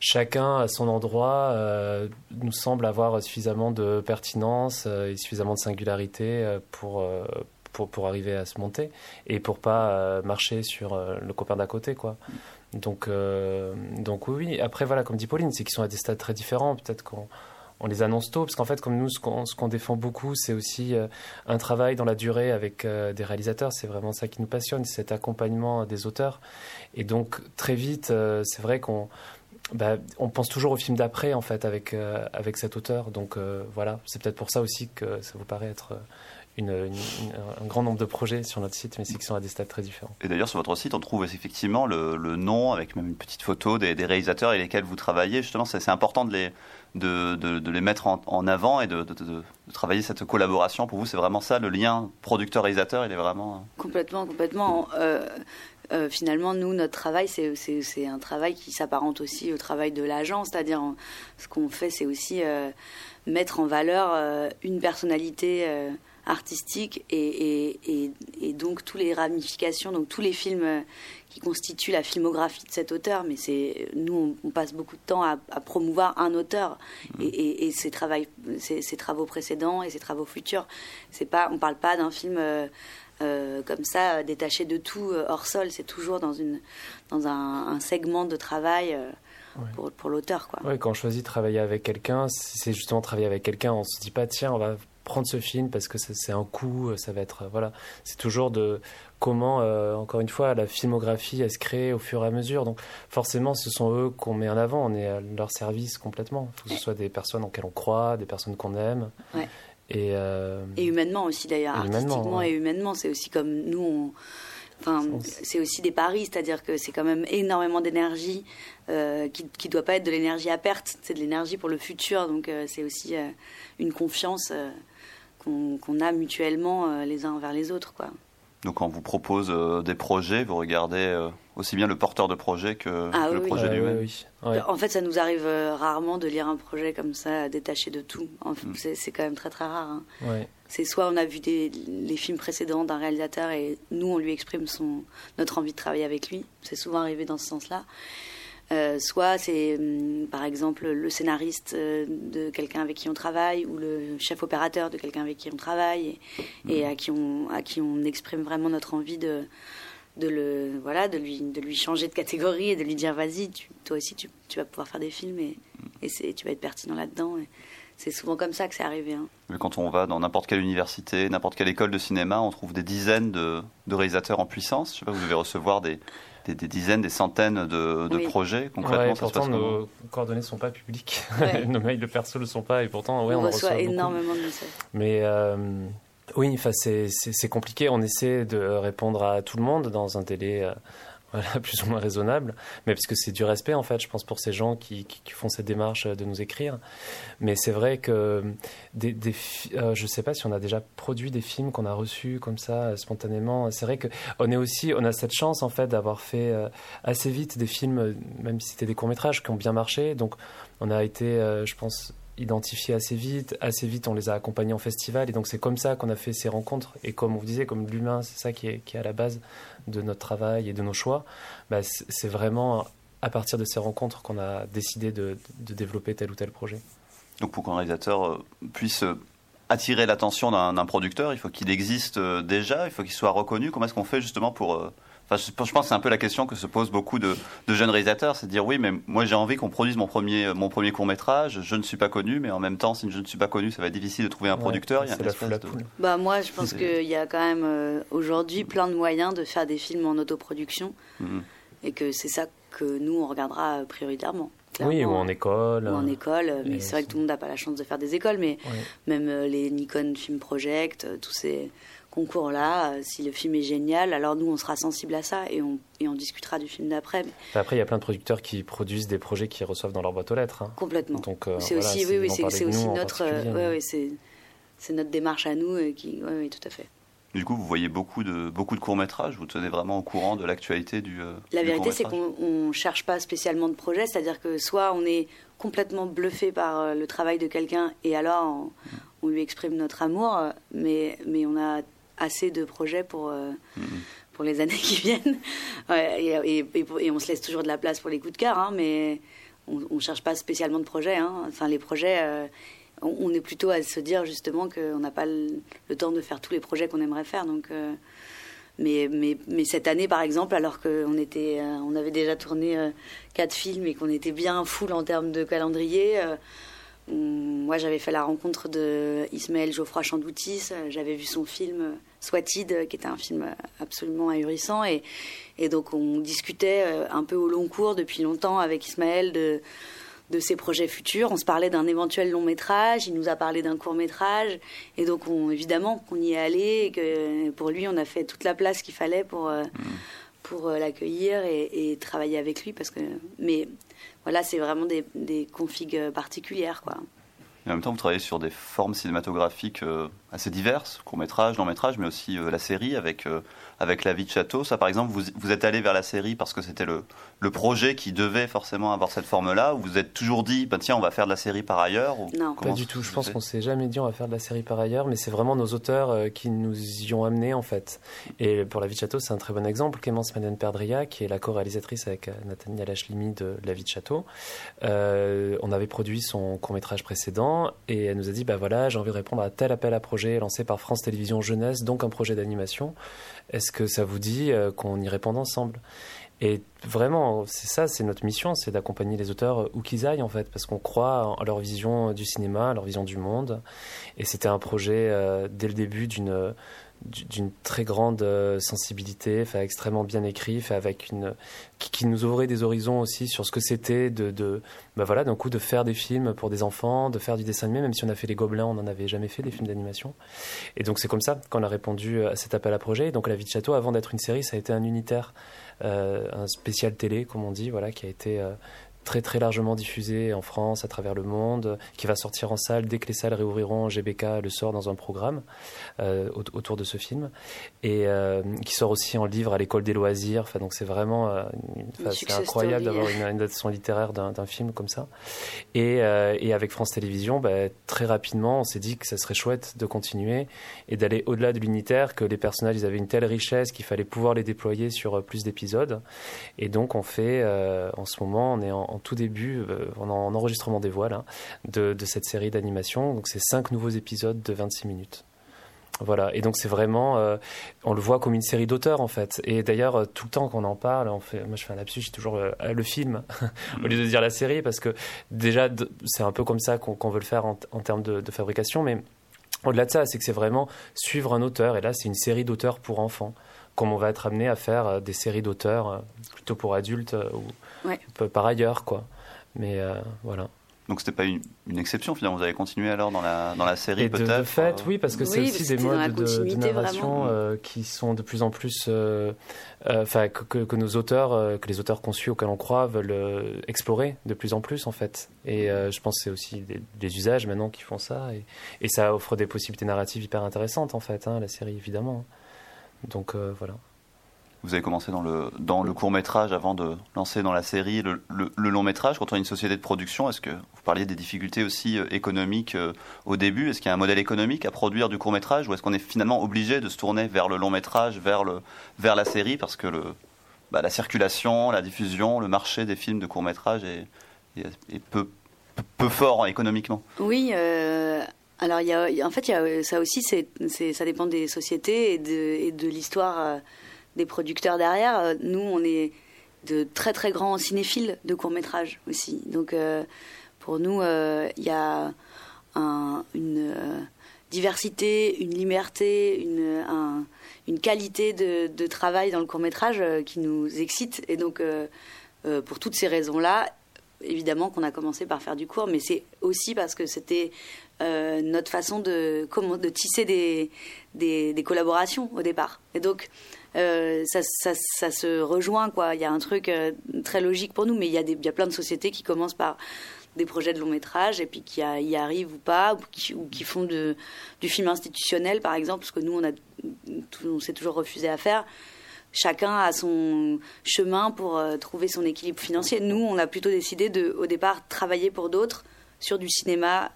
chacun à son endroit euh, nous semble avoir suffisamment de pertinence euh, et suffisamment de singularité euh, pour, pour, pour, arriver à se monter et pour pas marcher sur le copain d'à côté quoi. Donc, donc oui, après voilà, comme dit Pauline, c'est qu'ils sont à des stades très différents. Peut-être qu'on on les annonce tôt, parce qu'en fait, comme nous, ce qu'on défend beaucoup, c'est aussi un travail dans la durée avec des réalisateurs. C'est vraiment ça qui nous passionne, cet accompagnement des auteurs. Et donc, très vite, c'est vrai qu'on bah, pense toujours au film d'après en fait avec euh, avec cet auteur. Donc euh, voilà, c'est peut-être pour ça aussi que ça vous paraît être un grand nombre de projets sur notre site, mais c'est qui sont à des stades très différents. Et d'ailleurs sur votre site, on trouve effectivement le, nom avec même une petite photo des, réalisateurs avec lesquels vous travaillez. Justement, c'est important de les de, les mettre en, avant et de, travailler cette collaboration. Pour vous, c'est vraiment ça, le lien producteur-réalisateur, il est vraiment... Complètement, complètement. Euh, euh, finalement, nous, notre travail, c'est un travail qui s'apparente aussi au travail de l'agent. C'est-à-dire, ce qu'on fait, c'est aussi euh, mettre en valeur euh, une personnalité artistique et, et, donc toutes les ramifications, donc tous les films qui constituent la filmographie de cet auteur. Mais c'est nous, on, passe beaucoup de temps à, promouvoir un auteur mmh. et, ses, ses, travaux précédents et ses travaux futurs. C'est pas, on parle pas d'un film euh, comme ça, euh, détaché de tout euh, hors sol. C'est toujours dans, une, dans un, segment de travail pour, pour l'auteur. Oui, quand on choisit de travailler avec quelqu'un, c'est justement travailler avec quelqu'un. On se dit pas, tiens, on va prendre ce film parce que c'est un coup, ça va être. Voilà. C'est toujours de comment, encore une fois, la filmographie, elle se crée au fur et à mesure. Donc, forcément, ce sont eux qu'on met en avant. On est à leur service complètement. Il faut que ce soit des personnes en lesquelles on croit, des personnes qu'on aime. Et, euh, et humainement aussi d'ailleurs, artistiquement et humainement, c'est aussi comme nous, enfin, c'est aussi des paris, c'est-à-dire que c'est quand même énormément d'énergie euh, qui ne doit pas être de l'énergie à perte, c'est de l'énergie pour le futur, donc euh, c'est aussi une confiance qu'on a mutuellement les uns envers les autres, quoi. Donc quand on vous propose des projets, vous regardez aussi bien le porteur de projet que, ah le projet lui-même. En fait, ça nous arrive euh, rarement de lire un projet comme ça, détaché de tout. Mm. C'est quand même très très rare. Hein. C'est soit on a vu des, les films précédents d'un réalisateur et nous on lui exprime son, notre envie de travailler avec lui. C'est souvent arrivé dans ce sens-là. Euh, soit c'est hum, par exemple le scénariste euh, de quelqu'un avec qui on travaille ou le chef opérateur de quelqu'un avec qui on travaille et, mm. à, qui on, à qui on exprime vraiment notre envie de, de le voilà de lui de lui changer de catégorie et de lui dire vas-y toi aussi tu, tu, vas pouvoir faire des films et, et c'est tu vas être pertinent là-dedans c'est souvent comme ça que c'est arrivé hein. Mais quand on va dans n'importe quelle université n'importe quelle école de cinéma on trouve des dizaines de, de réalisateurs en puissance je sais pas vous devez recevoir des des, dizaines, des centaines de, de projets concrètement. pourtant, nos coordonnées ne sont pas publiques. nos mails de perso ne le sont pas et pourtant, ouais, on, reçoit, énormément de messages. Mais euh, oui, enfin, c'est compliqué. On essaie de répondre à tout le monde dans un délai, euh, plus ou moins raisonnable, mais parce que c'est du respect en fait, je pense pour ces gens qui, qui, font cette démarche de nous écrire. Mais c'est vrai que des, des euh, je sais pas si on a déjà produit des films qu'on a reçus comme ça euh, spontanément. C'est vrai que on est aussi, on a cette chance en fait d'avoir fait euh, assez vite des films, même si c'était des courts métrages qui ont bien marché. Donc on a été, je pense, identifiés assez vite. Assez vite, on les a accompagnés en festival. Et donc, c'est comme ça qu'on a fait ces rencontres. Et comme on vous disait, comme l'humain, c'est ça qui est, à la base de notre travail et de nos choix, bah, c'est vraiment à partir de ces rencontres qu'on a décidé de, de, développer tel ou tel projet. Donc, pour qu'un réalisateur euh, puisse euh, attirer l'attention d'un producteur, il faut qu'il existe euh, déjà, il faut qu'il soit reconnu. Comment est-ce qu'on fait justement pour je, pense que c'est un peu la question que se posent beaucoup de, jeunes réalisateurs, c'est de dire oui, mais moi j'ai envie qu'on produise mon premier, mon premier court métrage, je ne suis pas connu, mais en même temps, si je ne suis pas connu, ça va être difficile de trouver un producteur. Il y a la de... Bah moi, je pense qu'il y a quand même euh, aujourd'hui plein de moyens de faire des films en autoproduction, mhm. et que c'est ça que nous on regardera prioritairement. Oui, ou en école. Ou en école, mais c'est vrai que tout le monde n'a pas la chance de faire des écoles, mais même euh, les Nikon Film Project, euh, tous ces concours-là. Euh, si le film est génial, alors nous, on sera sensible à ça et on, et on discutera du film d'après. Après, il y a plein de producteurs qui produisent des projets qu'ils reçoivent dans leur boîte aux lettres. Hein. Complètement. Donc, euh, c'est aussi, oui, oui, c'est aussi notre, euh, c'est notre démarche à nous. qui, oui, tout à fait. Du coup, vous voyez beaucoup de, beaucoup de courts-métrages, vous tenez vraiment au courant de l'actualité du. La vérité, c'est qu'on ne cherche pas spécialement de projet, c'est-à-dire que soit on est complètement bluffé par le travail de quelqu'un et alors on, mm. on, lui exprime notre amour, mais, mais on a assez de projets pour, euh, pour les années qui viennent. et, et, on se laisse toujours de la place pour les coups de cœur, hein, mais on ne cherche pas spécialement de projets. Hein. Enfin, les projets, euh, on, est plutôt à se dire justement qu'on n'a pas le, temps de faire tous les projets qu'on aimerait faire. Donc, euh, mais, mais, mais, cette année, par exemple, alors qu'on était, on avait déjà tourné quatre films et qu'on était bien full en termes de calendrier, moi, j'avais fait la rencontre de Ismaël Geoffroy Chandoutis. J'avais vu son film Swatid, qui était un film absolument ahurissant. Et, et donc, on discutait euh, un peu au long cours depuis longtemps avec Ismaël de, de ses projets futurs. On se parlait d'un éventuel long métrage. Il nous a parlé d'un court métrage. Et donc, on, évidemment, qu'on y est allé et que pour lui, on a fait toute la place qu'il fallait pour. Euh, mmh. pour euh, l'accueillir et, et, travailler avec lui parce que mais voilà c'est vraiment des, des configs particulières quoi en même temps, vous travaillez sur des formes cinématographiques euh, assez diverses, court métrage, long métrage, mais aussi euh, la série avec euh, avec La vie de château. Ça, par exemple, vous, vous êtes allé vers la série parce que c'était le, le projet qui devait forcément avoir cette forme-là, ou vous êtes toujours dit, bah, tiens, on va faire de la série par ailleurs ou Non, pas du tout. Je pense qu'on s'est jamais dit, on va faire de la série par ailleurs, mais c'est vraiment nos auteurs euh, qui nous y ont amenés, en fait. Et pour La vie de château, c'est un très bon exemple. Clémence Madeleine Perdria, qui est la co-réalisatrice avec Nathaniel Ashlimi de La vie de château, euh, on avait produit son court-métrage précédent, et elle nous a dit, bah voilà, j'ai envie de répondre à tel appel à projet lancé par France Télévisions Jeunesse, donc un projet d'animation. Est-ce que ça vous dit euh, qu'on y réponde ensemble? Et vraiment, c'est ça, c'est notre mission, c'est d'accompagner les auteurs où qu'ils aillent en fait, parce qu'on croit en leur vision du cinéma, leur vision du monde. Et c'était un projet euh, dès le début d'une d'une très grande euh, sensibilité, fait extrêmement bien écrit, fait avec une qui, nous ouvrait des horizons aussi sur ce que c'était de, de bah voilà d'un coup de faire des films pour des enfants, de faire du dessin animé, même si on a fait les Gobelins, on n'en avait jamais fait des films d'animation. Et donc c'est comme ça qu'on a répondu à cet appel à projet. donc La Vie de Château, avant d'être une série, ça a été un unitaire, euh, un spécial télé, comme on dit, voilà, qui a été euh, très très largement diffusé en France, à travers le monde, qui va sortir en salle dès que les salles réouvriront. GBK le sort dans un programme euh, autour de ce film et euh, qui sort aussi en livre à l'école des loisirs. Enfin, donc c'est vraiment euh, c'est incroyable d'avoir une, adaptation littéraire d'un film comme ça. Et, et avec France Télévisions, bah, très rapidement, on s'est dit que ça serait chouette de continuer et d'aller au-delà de l'unitaire, que les personnages ils avaient une telle richesse qu'il fallait pouvoir les déployer sur plus d'épisodes. Et donc on fait en ce moment, on est en en tout début, euh, en, enregistrement des voiles, hein, de, cette série d'animation. Donc c'est cinq nouveaux épisodes de 26 minutes. Voilà, et donc c'est vraiment, euh, on le voit comme une série d'auteurs en fait. Et d'ailleurs, euh, tout le temps qu'on en parle, on fait, moi je fais un lapsus, j'ai toujours le film au lieu de dire la série, parce que déjà c'est un peu comme ça qu'on veut le faire en, termes de, de, fabrication, mais au-delà de ça, c'est que c'est vraiment suivre un auteur, et là c'est une série d'auteurs pour enfants, comme on va être amené à faire des séries d'auteurs plutôt pour adultes ou par ailleurs, quoi. Mais euh, voilà. Donc c'était pas une, exception finalement. Vous avez continué alors dans la dans la série peut-être. De fait, oui, parce que c'est aussi des modes de, narration euh, qui sont de plus en plus, euh, euh, enfin que, que, nos auteurs, que les auteurs qu'on suit auxquels on croit veulent explorer de plus en plus en fait. Et je pense que c'est aussi des, usages maintenant qui font ça et, et, ça offre des possibilités narratives hyper intéressantes en fait, hein, la série évidemment. Donc voilà. Vous avez commencé dans le, dans le court métrage avant de lancer dans la série le, long métrage. Quand on est une société de production, est-ce que vous parliez des difficultés aussi euh, économiques euh, au début? Est-ce qu'il y a un modèle économique à produire du court métrage ou est-ce qu'on est finalement obligé de se tourner vers le long métrage, vers, le, vers la série parce que le, bah, la circulation, la diffusion, le marché des films de court métrage est, est, peu, peu, fort économiquement? Oui. Euh, alors, y a, en fait, y a, ça aussi, ça dépend des sociétés et de, et de l'histoire des producteurs derrière. Euh, nous, on est de très très grands cinéphiles de courts métrages aussi. Donc euh, pour nous, euh, il y a une diversité, une liberté, une, une qualité de, travail dans le court métrage qui nous excite. Et donc pour toutes ces raisons-là, évidemment qu'on a commencé par faire du court, mais c'est aussi parce que c'était notre façon de, comment, de tisser des, des, des, collaborations au départ. Et donc, euh, ça, se rejoint, quoi. Il y a un truc euh, très logique pour nous, mais il y, a des, il y a plein de sociétés qui commencent par des projets de long métrage et puis qui y arrivent ou pas, ou qui, font du film institutionnel, par exemple, parce que nous, on, on s'est toujours refusé à faire. Chacun a son chemin pour euh, trouver son équilibre financier. Nous, on a plutôt décidé de, au départ, travailler pour d'autres sur du cinéma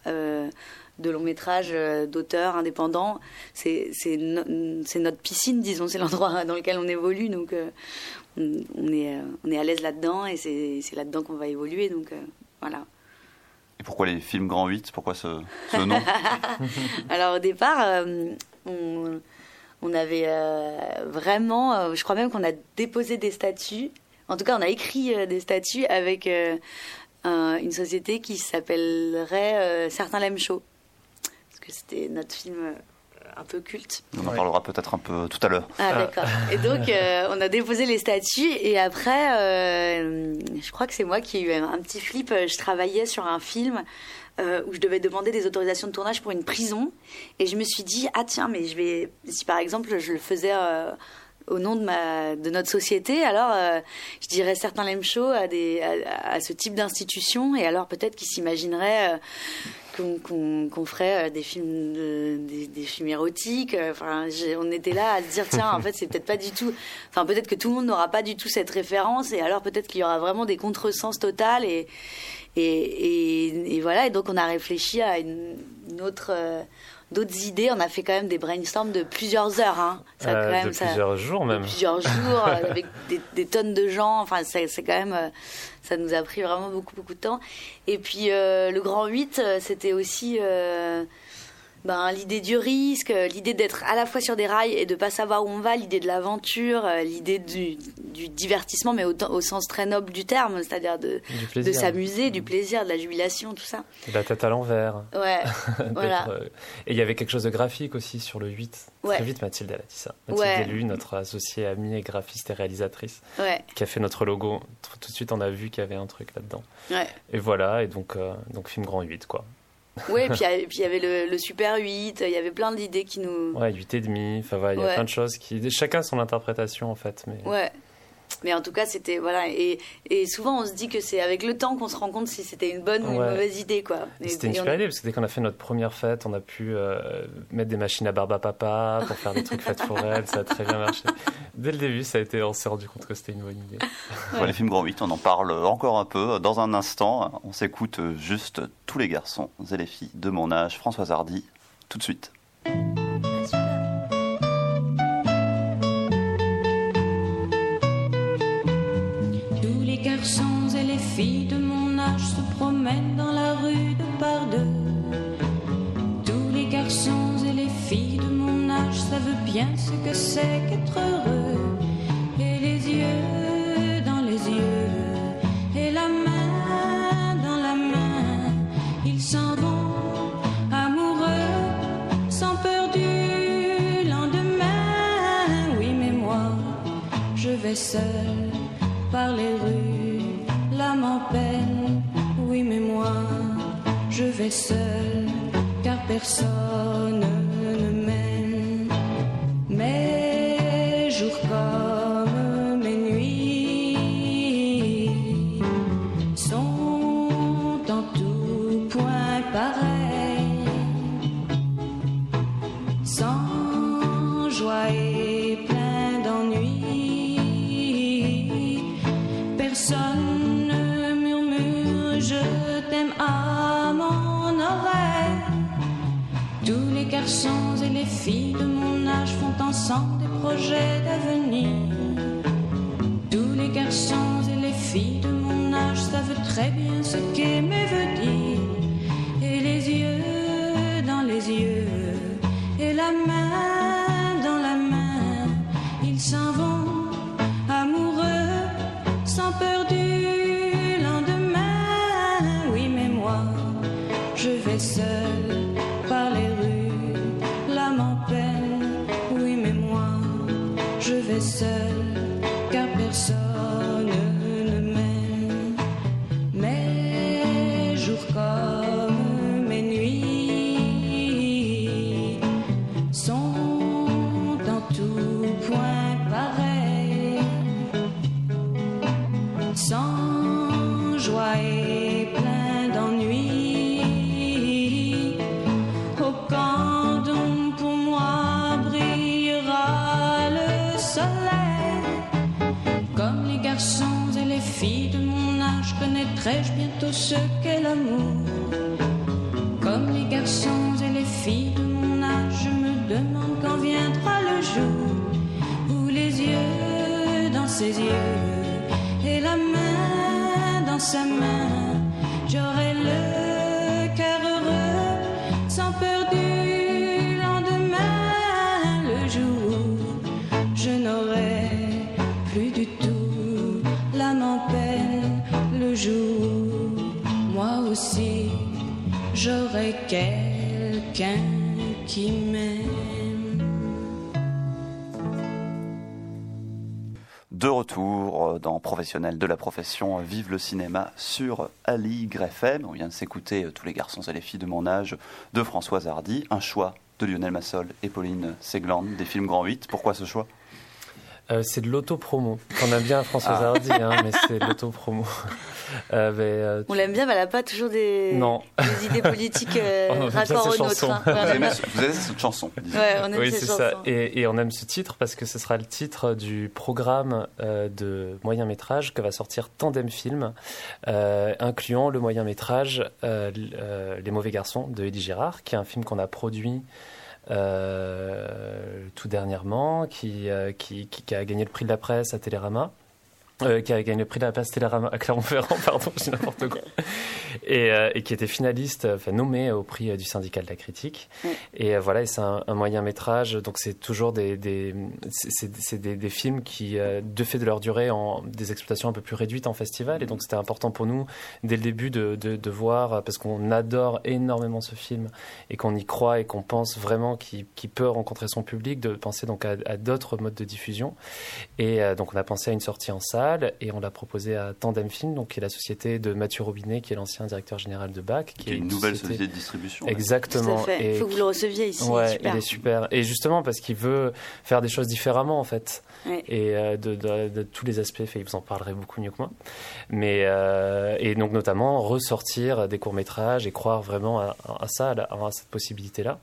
de long métrage euh, d'auteurs indépendants. C'est notre piscine, disons, c'est l'endroit dans lequel on évolue. Donc euh, on, est, euh, on est à l'aise là-dedans et c'est là-dedans qu'on va évoluer. Donc voilà. Et pourquoi les films Grand 8 Pourquoi ce, ce nom? Alors au départ, on, on, avait vraiment, je crois même qu'on a déposé des statuts. En tout cas, on a écrit des statuts avec une société qui s'appellerait Certains l'aiment chaud que c'était notre film euh, un peu culte. On en parlera peut-être un peu tout à l'heure. Ah, d'accord. Et donc, euh, on a déposé les statuts et après, euh, je crois que c'est moi qui ai eu un petit flip. Je travaillais sur un film où je devais demander des autorisations de tournage pour une prison et je me suis dit, ah tiens, mais je vais, si par exemple je le faisais au nom de, ma, de notre société, alors je dirais certains l'aiment chaud à, des, à, ce type d'institution et alors peut-être qu'ils s'imagineraient qu'on ferait euh, des films, des, films érotiques. Euh, enfin, on était là à se dire tiens, en fait, c'est peut-être pas du tout. Enfin, peut-être que tout le monde n'aura pas du tout cette référence, et alors peut-être qu'il y aura vraiment des contresens total. Et, et, voilà. Et donc, on a réfléchi à une, autre. Euh, d'autres idées. On a fait quand même des brainstorms de plusieurs heures. Hein. Ça, quand même, de plusieurs jours même. plusieurs jours, avec des, des, tonnes de gens. Enfin, c'est quand même ça nous a pris vraiment beaucoup, beaucoup de temps. Et puis euh, le grand 8, euh, c'était aussi euh, ben, l'idée du risque, l'idée d'être à la fois sur des rails et de pas savoir où on va, l'idée de l'aventure, l'idée du, divertissement, mais au, sens très noble du terme, c'est-à-dire de, de s'amuser, du plaisir, de la jubilation, tout ça. De la tête à l'envers. Ouais, voilà. Et il y avait quelque chose de graphique aussi sur le 8. Très vite, Mathilde, elle a dit ça. Mathilde ouais. notre associée, amie et graphiste et réalisatrice, qui a fait notre logo. Tout de suite, on a vu qu'il y avait un truc là-dedans. Et voilà, et donc, donc film grand 8, quoi. Oui, et puis il y avait le, Super 8, il y avait plein d'idées qui nous. Ouais, 8 et demi, enfin voilà, il y a plein de choses qui. Chacun son interprétation en fait. Mais... Ouais. Mais en tout cas, c'était voilà et, et, souvent on se dit que c'est avec le temps qu'on se rend compte si c'était une bonne ou une mauvaise idée quoi. C'était une super idée parce que dès qu'on a fait notre première fête, on a pu euh, mettre des machines à barbe à papa pour faire des trucs fêtes foraines, ça a très bien marché. Dès le début, ça a été, on s'est rendu compte que c'était une bonne idée. les films Grand 8, on en parle encore un peu dans un instant. On s'écoute juste tous les garçons et les filles de mon âge, Françoise Hardy, tout de suite. Filles de mon âge se promènent dans la rue de par deux. Tous les garçons et les filles de mon âge savent bien ce que c'est qu'être heureux. Et les yeux dans les yeux, et la main dans la main, ils s'en vont amoureux, je vais seul par les garçons et les filles de mon âge font ensemble des projets d'avenir. Tous les garçons et les filles de mon âge savent très bien ce qu'aimer bientôt ce qu'est l'amour. Comme les garçons et les filles de mon âge, je me demande quand viendra le jour où les yeux dans ses yeux et la main dans sa main, j'aurai le j'aurai quelqu'un qui m'aime. De retour dans Professionnel de la profession, Vive le cinéma sur Ali FM. On vient de s'écouter euh, Tous les garçons et les filles de mon âge de Françoise Hardy, un choix de Lionel Massol et Pauline Segland, des films Grand 8. Pourquoi ce choix? Euh, c'est de l'auto-promo. On aime bien Françoise Ah. Hardy, hein, mais c'est de l'auto-promo. Euh, mais, euh, On l'aime bien, mais elle n'a pas toujours des, Non. des idées politiques euh, On raccord aux nôtres. hein. Ouais, Vous on aimez, bien- vous aimez cette chanson ouais, on aime oui, ces c'est ça. Et, et on aime ce titre parce que ce sera le titre du programme euh, de moyen métrage que va sortir Tandem Film, euh, incluant le moyen métrage Les Mauvais Garçons de Eddie Girard, qui est un film qu'on a produit. Euh, tout dernièrement, qui, euh, qui, qui- qui a gagné le prix de la presse à Télérama. Euh, qui a gagné le prix de la place Télérama à Clermont-Ferrand, pardon, je dis n'importe quoi. Et, euh, et qui était finaliste, enfin nommé au prix euh, du syndicat de la critique. Et voilà, et c'est un, un moyen métrage, donc c'est toujours des, des, c'est- des, des films qui, de fait de leur durée, en des exploitations un peu plus réduites en festival. Et donc c'était important pour nous, dès le début, de, de, de voir, parce qu'on adore énormément ce film et qu'on y croit et qu'on pense vraiment qu'il peut rencontrer son public, de penser donc à, à d'autres modes de diffusion. Et donc on a pensé à une sortie en salle et on l'a proposé à Tandem Film, donc qui est la société de Mathieu Robinet, qui est l'ancien directeur général de BAC, Qui est une nouvelle société de distribution. Tout Exactement. à fait. Il Et faut que vous le receviez ici. Ouais, super. il est super. Et justement parce qu'il veut faire des choses différemment en fait. Ouais. Et euh, de, de- de tous les aspects, Enfin, il vous en parlerait beaucoup mieux que moi. Mais euh, et donc notamment ressortir des courts métrages et croire vraiment à, à ça, à, à cette possibilité-là.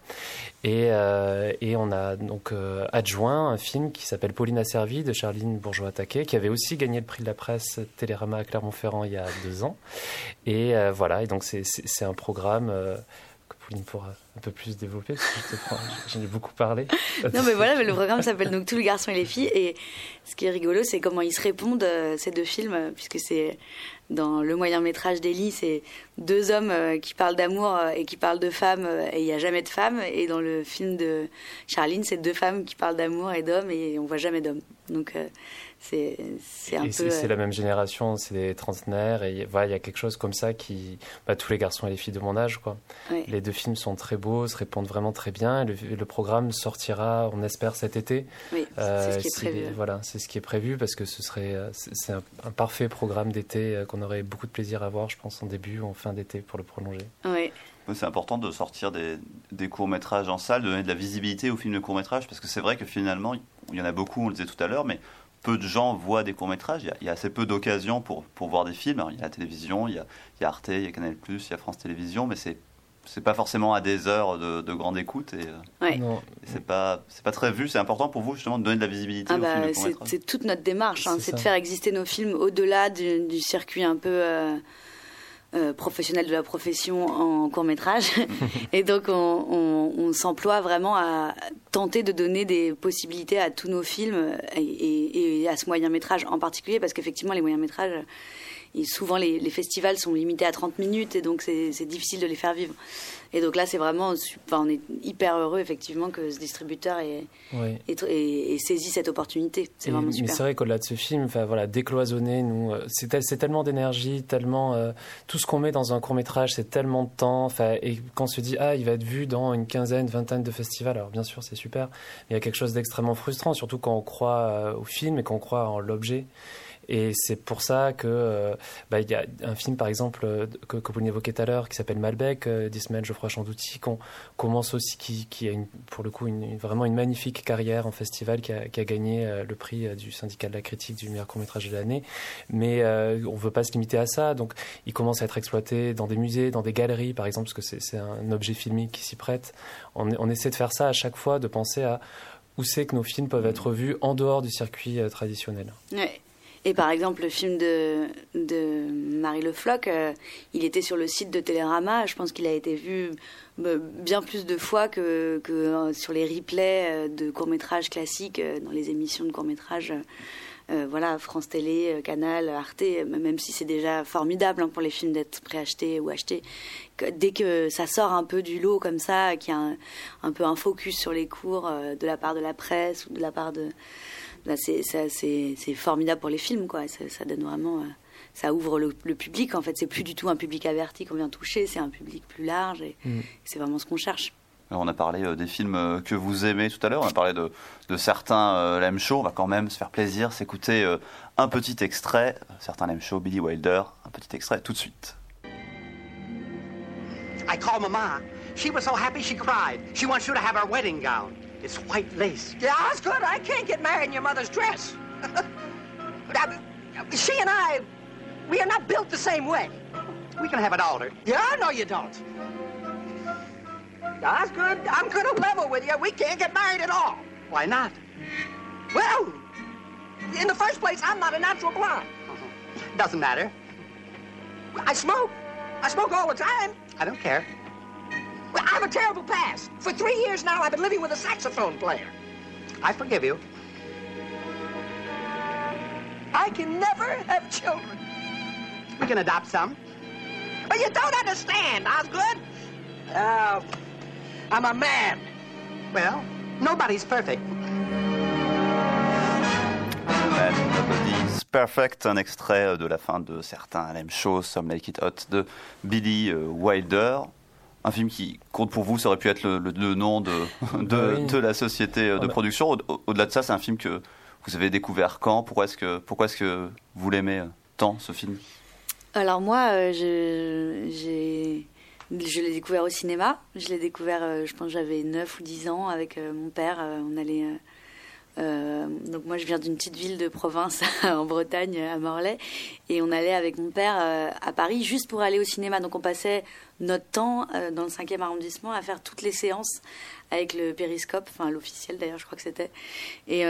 Et, euh, et on a donc euh, adjoint un film qui s'appelle Pauline a servi de Charline Bourgeois-Taquet, qui avait aussi gagné le prix de la presse Télérama à Clermont-Ferrand il y a deux ans. Et euh, voilà, et donc c'est- un programme euh, que Pauline pourra un peu plus développer, parce que j'en ai beaucoup parlé. Non, mais voilà, mais le programme s'appelle donc Tous les garçons et les filles. Et ce qui est rigolo, c'est comment ils se répondent, euh, ces deux films, puisque c'est dans le moyen métrage d'Elie, c'est deux hommes qui parlent d'amour et qui parlent de femmes, et il n'y a jamais de femmes. Et dans le film de Charline, c'est deux femmes qui parlent d'amour et d'hommes, et on voit jamais d'hommes. Donc c'est un peu. C'est la même génération, c'est des trentenaires, et voilà, il y a quelque chose comme ça qui. Bah, tous les garçons et les filles de mon âge, quoi. Les deux films sont très beaux, se répondent vraiment très bien. Le, le programme sortira, on espère, cet été. Oui, c'est ce qui est prévu. voilà, c'est ce qui est prévu parce que ce serait. C'est un, un, parfait programme d'été qu'on aurait beaucoup de plaisir à voir, je pense, en début ou en fin d'été pour le prolonger. Oui. C'est important de sortir des, des courts-métrages en salle, de donner de la visibilité aux films de courts-métrages, parce que c'est vrai que finalement, il y en a beaucoup, on le disait tout à l'heure, mais peu de gens voient des courts-métrages. Il, y a assez peu d'occasions pour, pour voir des films. il y a la télévision, il y a, il y a Arte, il y a Canal+, il y a France Télévisions, mais c'est c'est pas forcément à des heures de, de grande écoute et, ouais. et c'est pas c'est pas très vu c'est important pour vous justement de donner de la visibilité ah aux bah, films c'est toute notre démarche hein, c'est de faire exister nos films au-delà du, du, circuit un peu euh, euh, professionnel de la profession en court métrage. et donc on, on, on s'emploie vraiment à tenter de donner des possibilités à tous nos films et, et, et à ce moyen métrage en particulier, parce qu'effectivement les moyens métrages, et souvent les, les, festivals sont limités à 30 minutes et donc c'est difficile de les faire vivre. Et donc là, c'est vraiment, enfin, on est hyper heureux effectivement que ce distributeur ait, oui. ait, ait, ait saisi cette opportunité. C'est vraiment super. Mais c'est vrai qu'au-delà de ce film, enfin voilà, décloisonner, nous, c'est tellement d'énergie, tellement euh, tout ce qu'on met dans un court métrage, c'est tellement de temps. Enfin, et quand on se dit ah, il va être vu dans une quinzaine, vingtaine de festivals, alors bien sûr c'est super, mais il y a quelque chose d'extrêmement frustrant, surtout quand on croit euh, au film et quand on croit en l'objet. Et c'est pour ça que euh, bah, il y a un film par exemple euh, que, que vous évoquiez tout à l'heure qui s'appelle Malbec euh, d'Ismaël Geoffroy Chandouti qu'on commence aussi qui, qui a une, pour le coup une, vraiment une magnifique carrière en festival qui a, qui a gagné euh, le prix euh, du syndicat de la critique du meilleur court métrage de l'année mais euh, on veut pas se limiter à ça donc il commence à être exploité dans des musées dans des galeries par exemple parce que c'est un objet filmique qui s'y prête on, on essaie de faire ça à chaque fois de penser à où c'est que nos films peuvent être vus en dehors du circuit euh, traditionnel. Ouais. Et par exemple, le film de, Marie Le Floch, euh, il était sur le site de Télérama. Je pense qu'il a été vu euh, bien plus de fois que, euh, sur les replays de courts-métrages classiques, dans les émissions de courts-métrages. Voilà, France Télé, Canal, Arte, même si c'est déjà formidable hein, pour les films d'être préachetés ou achetés. Dès que ça sort un peu du lot comme ça, qu'il y a un, peu un focus sur les cours de la part de la presse ou de la part de c'est formidable pour les films, quoi. Ça, ça donne vraiment, euh, ça ouvre le, le, public. En fait, c'est plus du tout un public averti qu'on vient toucher, c'est un public plus large et mmh. c'est vraiment ce qu'on cherche. Alors on a parlé euh, des films euh, que vous aimez tout à l'heure, on a parlé de, de certains euh, chaud, on va quand même se faire plaisir, s'écouter euh, un petit extrait, certains l'aiment chaud, Billy Wilder, un petit extrait tout de suite. I call Mama. She was so happy she cried. She wants you to have her wedding gown. It's white lace. Yeah, that's good. I can't get married in your mother's dress. she and I, we are not built the same way. We can have it altered. Yeah, no, you don't. That's good. I'm going to level with you. We can't get married at all. Why not? Well, in the first place, I'm not a natural blonde. Doesn't matter. I smoke. I smoke all the time. I don't care. Well, I have a terrible past. For three years now, I've been living with a saxophone player. I forgive you. I can never have children. We can adopt some. But you don't understand, Osgood. Uh, I'm a man. Well, nobody's perfect. Man, Nobody's Perfect, un extrait de la fin de certains Lame Show, Some Like It Hot de Billy Wilder un film qui compte pour vous, ça aurait pu être le, le, le nom de, de, oui. de, la société de production. Au-delà de ça, c'est un film que vous avez découvert quand? Pourquoi est-ce que, pourquoi est que vous l'aimez tant, ce film? Alors moi, euh, je, je l'ai découvert au cinéma. Je l'ai découvert, euh, je pense j'avais 9 ou 10 ans avec euh, mon père. on allait... Euh, donc moi je viens d'une petite ville de province en Bretagne à Morlaix et on allait avec mon père euh, à Paris juste pour aller au cinéma. Donc on passait notre temps euh, dans le 5e arrondissement à faire toutes les séances avec le périscope enfin l'officiel d'ailleurs je crois que c'était. Et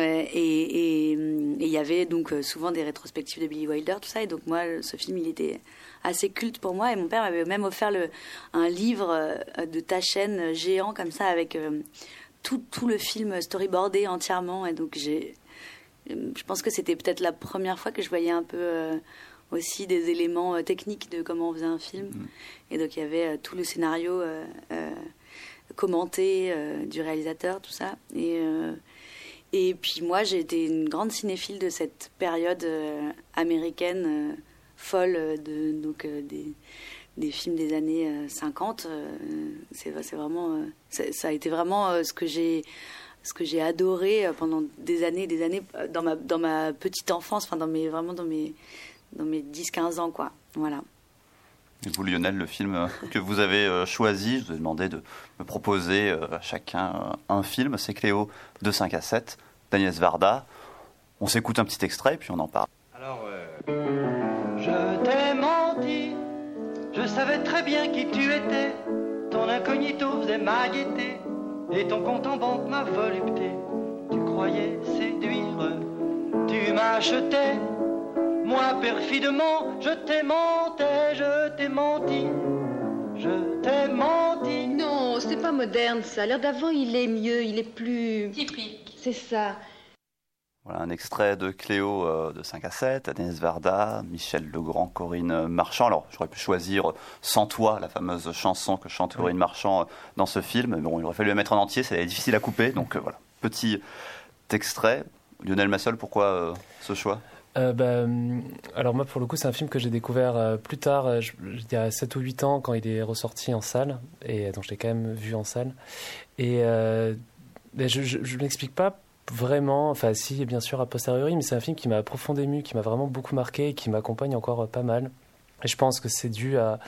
il y avait donc souvent des rétrospectives de Billy Wilder tout ça. Et donc moi ce film il était assez culte pour moi. Et mon père m'avait même offert le, un livre de Taschen géant comme ça avec tout, tout le film storyboardé entièrement. Et donc, j'ai, je pense que c'était peut-être la première fois que je voyais un peu euh, aussi des éléments euh, techniques de comment on faisait un film. Mmh. Et donc, il y avait euh, tout le scénario commenté du réalisateur, tout ça. Et, Et puis moi, j'ai été une grande cinéphile de cette période américaine folle de donc des des films des années 50. c'est vraiment ça a été vraiment ce que j'ai ce que j'ai adoré pendant des années des années dans ma dans ma petite enfance enfin dans mes vraiment dans mes dans mes 10 15 ans quoi. Voilà. Et vous, Lionel, le film que vous avez euh, choisi, je vous ai demandé de me proposer euh, à chacun euh, un film. C'est Cléo de 5 à 7, d'Agnès Varda. On s'écoute un petit extrait, puis on en parle. Alors, je je savais très bien qui tu étais. Ton incognito faisait ma gaieté, et ton compte en banque ma volupté. Tu croyais séduire, tu m'achetais moi, perfidement, je t'ai menti, je t'ai menti. Je t'ai menti. Non, c'est pas moderne ça. L'air d'avant, il est mieux, il est plus. Typique. C'est ça. Voilà un extrait de Cléo euh, de 5 à 7, Agnès Varda, Michel Legrand, Corinne Marchand. Alors j'aurais pu choisir Sans toi, la fameuse chanson que chante Corinne Marchand euh, dans ce film. Mais bon, il aurait fallu la mettre en entier, c'est difficile à couper. Donc euh, voilà, petit extrait. Lionel Massol, pourquoi ce choix? Euh, bah, alors moi pour le coup c'est un film que j'ai découvert euh, plus tard, euh, je, il y a 7 ou 8 ans quand il est ressorti en salle, et donc je l'ai quand même vu en salle. Et bah, je ne m'explique pas vraiment, enfin si bien sûr a posteriori, mais c'est un film qui m'a profondément ému, qui m'a vraiment beaucoup marqué et qui m'accompagne encore pas mal. Et je pense que c'est dû à,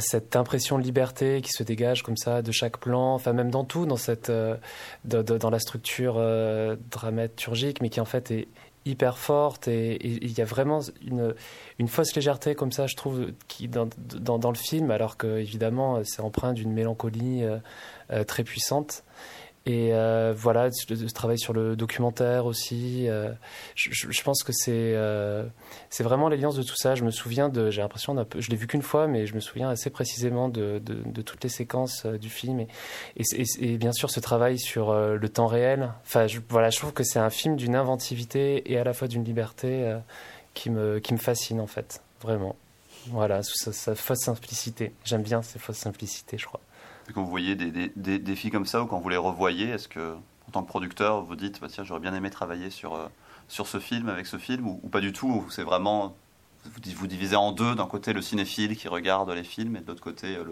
cette impression de liberté qui se dégage comme ça de chaque plan, enfin même dans tout, dans, cette, dans la structure dramaturgique, mais qui en fait est hyper forte et il y a vraiment une, fausse légèreté comme ça, je trouve, dans, le film, alors que évidemment c'est empreint d'une mélancolie euh, euh, très puissante. Et euh, voilà, ce travail sur le documentaire aussi. Euh, je, je, pense que c'est euh, vraiment l'alliance de tout ça. Je me souviens de, j'ai l'impression, je l'ai vu qu'une fois, mais je me souviens assez précisément de, de, toutes les séquences du film et, et, et, bien sûr ce travail sur le temps réel. Enfin, je, voilà, je trouve que c'est un film d'une inventivité et à la fois d'une liberté qui me qui me fascine en fait, vraiment. Voilà, sa, sa fausse simplicité. J'aime bien ces fausses simplicités, je crois quand vous voyez des, des, défis comme ça ou quand vous les revoyez, est-ce que, en tant que producteur, vous dites, bah, tiens, j'aurais bien aimé travailler sur, euh, sur ce film, avec ce film, ou, pas du tout C'est vraiment, vous, vous divisez en deux, d'un côté le cinéphile qui regarde les films, et de l'autre côté euh,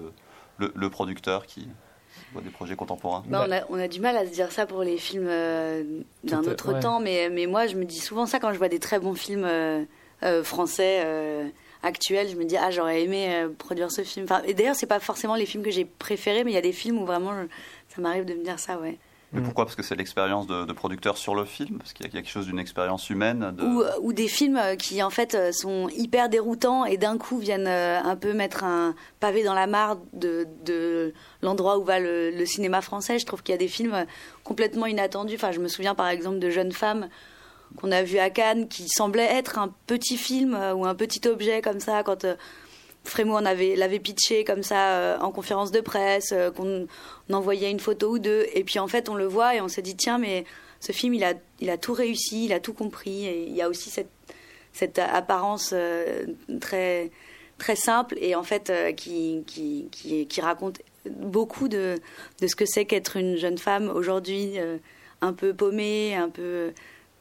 le, le, producteur qui voit des projets contemporains? Bah, on, a, on, a, du mal à se dire ça pour les films euh, d'un autre temps, mais, mais moi je me dis souvent ça quand je vois des très bons films français actuelle, je me dis ah j'aurais aimé euh, produire ce film. Enfin, et d'ailleurs c'est pas forcément les films que j'ai préférés, mais il y a des films où vraiment ça m'arrive de me dire ça, ouais. Mais pourquoi? Parce que c'est l'expérience de, producteur sur le film? Parce qu'il y a quelque chose d'une expérience humaine ou, euh, ou, des films euh, qui en fait sont hyper déroutants et d'un coup viennent un peu mettre un pavé dans la mare de, de l'endroit où va le, le, cinéma français. Je trouve qu'il y a des films complètement inattendus. Enfin, je me souviens par exemple de Jeunes femmes qu'on a vu à Cannes, qui semblait être un petit film euh, ou un petit objet comme ça, quand euh, Frémaux l'avait pitché comme ça euh, en conférence de presse, qu'on envoyait une photo ou deux, et puis en fait on le voit et on se dit tiens mais ce film il a, il a tout réussi, il a tout compris, et il y a aussi cette, cette apparence très, très simple et en fait qui, qui, qui, qui, raconte beaucoup de, de ce que c'est qu'être une jeune femme aujourd'hui, un peu paumée, un peu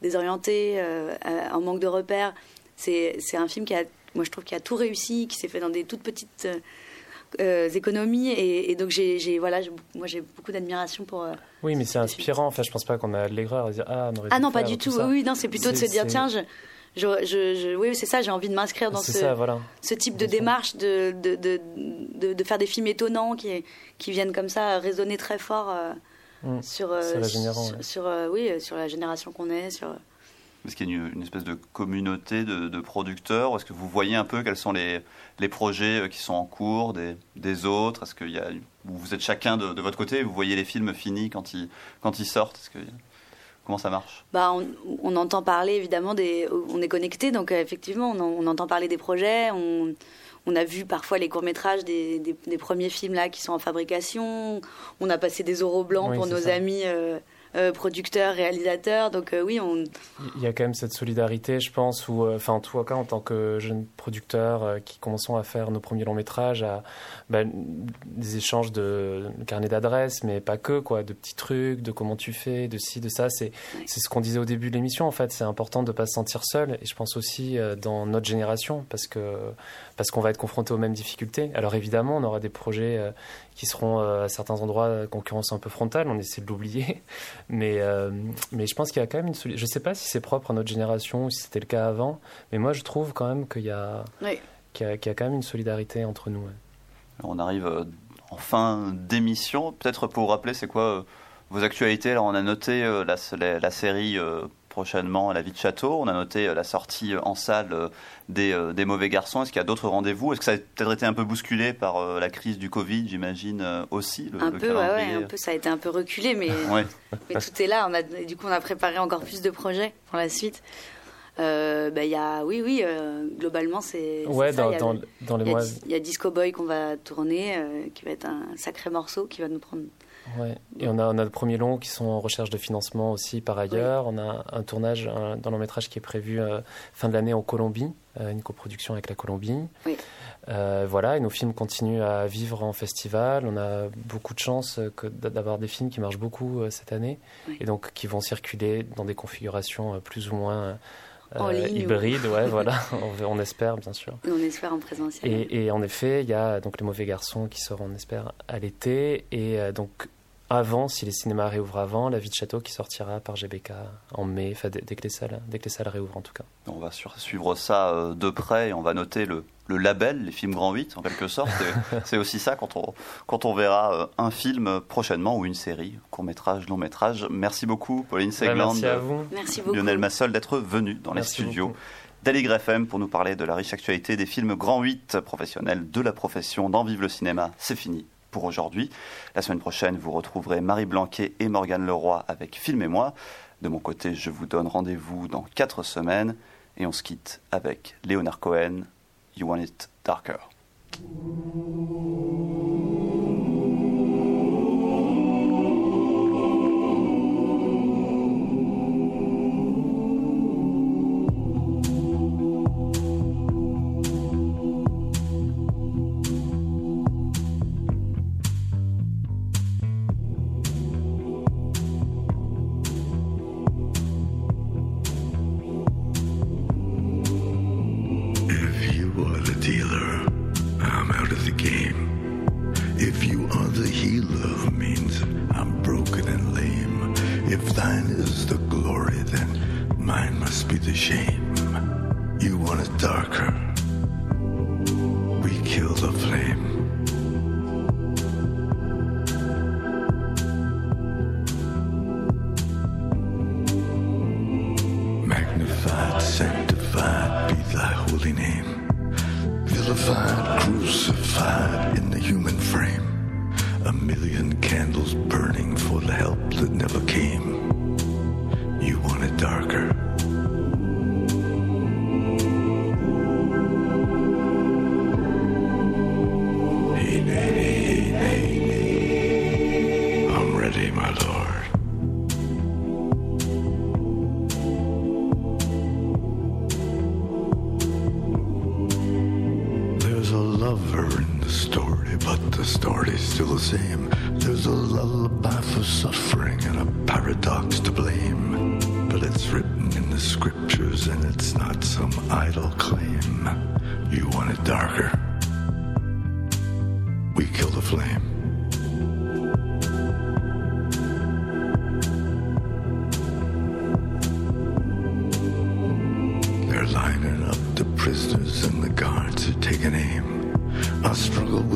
désorienté, euh, en manque de repères. C'est un film qui a, moi je trouve, qui a tout réussi, qui s'est fait dans des toutes petites euh, économies. Et, donc j'ai voilà moi j'ai beaucoup d'admiration pour euh, oui mais c'est inspirant. Enfin je pense pas qu'on a l'aigreur à dire ah on ah non pas du tout. oui non c'est plutôt de se dire tiens je, je, oui c'est ça j'ai envie de m'inscrire dans ce, ce type de démarche de de, de, de, faire des films étonnants qui qui viennent comme ça résonner très fort Mm. sur, euh, sur, euh, oui, euh, sur la génération qu'on est. Sur... Est-ce qu'il y a une, espèce de communauté de, producteurs Est-ce que vous voyez un peu quels sont les, les projets qui sont en cours des, des autres? Est-ce qu'il y a, vous êtes chacun de, votre côté Vous voyez les films finis quand ils, quand ils sortent? Est-ce que, Comment ça marche? Bah, on, on, entend parler évidemment des. On est connecté, donc effectivement, on, on, entend parler des projets. On, on a vu parfois les courts-métrages des, des, premiers films là qui sont en fabrication. On a passé des oraux blancs pour nos amis euh, euh, producteur, réalisateur. Donc euh, oui, on. Il y a quand même cette solidarité, je pense, où, enfin, en tout cas, en tant que jeune producteur qui commençons à faire nos premiers longs métrages, à bah, des échanges de, carnet d'adresses, mais pas que, quoi, de petits trucs, de comment tu fais, de ci, de ça. C'est ce qu'on disait au début de l'émission. En fait, c'est important de pas se sentir seul. Et je pense aussi dans notre génération, parce que parce qu'on va être confronté aux mêmes difficultés. Alors évidemment, on aura des projets qui seront à certains endroits concurrence un peu frontale. On essaie de l'oublier. Mais, euh, mais je pense qu'il y a quand même une Je ne sais pas si c'est propre à notre génération ou si c'était le cas avant, mais moi je trouve quand même qu'il y, a, qu'il y, a, quand même une solidarité entre nous. On arrive euh, en fin d'émission. Peut-être pour vous rappeler, c'est quoi euh, vos actualités? Alors on a noté la, la, série prochainement à la vie de château. On a noté la sortie en salle des, des Mauvais Garçons. Est-ce qu'il y a d'autres rendez-vous? Est-ce que ça a peut-être été un peu bousculé par euh, la crise du Covid, j'imagine, euh, aussi le, Un peu, ouais, un peu, ça a été un peu reculé, mais, mais tout est là. On a, du coup, on a préparé encore plus de projets pour la suite. Euh, bah, y a, oui, oui, globalement, c'est. Ouais, dans, dans, dans, les mois. Il y a Disco Boy qu'on va tourner, qui va être un sacré morceau qui va nous prendre Ouais. Et on a, on a de premiers longs qui sont en recherche de financement aussi par ailleurs. On a un tournage dans long métrage qui est prévu euh, fin de l'année en Colombie, euh, une coproduction avec la Colombie. Oui. Euh, voilà, et nos films continuent à vivre en festival. On a beaucoup de chance d'avoir des films qui marchent beaucoup cette année et donc qui vont circuler dans des configurations plus ou moins hybrides. Ouais, voilà, on, espère bien sûr. on espère en présentiel. Et, et, en effet, il y a donc les mauvais garçons qui seront, on espère, à l'été et donc avant, si les cinémas réouvrent avant, La vie de château qui sortira par GBK en mai, enfin, dès, que les salles, dès que les salles réouvrent en tout cas. On va suivre ça euh, de près et on va noter le, label, les films Grand 8 en quelque sorte. C'est aussi ça quand on, quand on verra euh, un film prochainement ou une série, court métrage, long métrage. Merci beaucoup Pauline bah, Segland, merci à vous. Merci beaucoup. Lionel Massol d'être venu dans les studios. d'Aligre FM pour nous parler de la riche actualité des films Grand 8 professionnels de la profession d'en vivre le cinéma. C'est fini aujourd'hui. La semaine prochaine, vous retrouverez Marie Blanquet et Morgane Leroy avec Film et moi. De mon côté, je vous donne rendez-vous dans 4 semaines et on se quitte avec Leonard Cohen, You Want It Darker.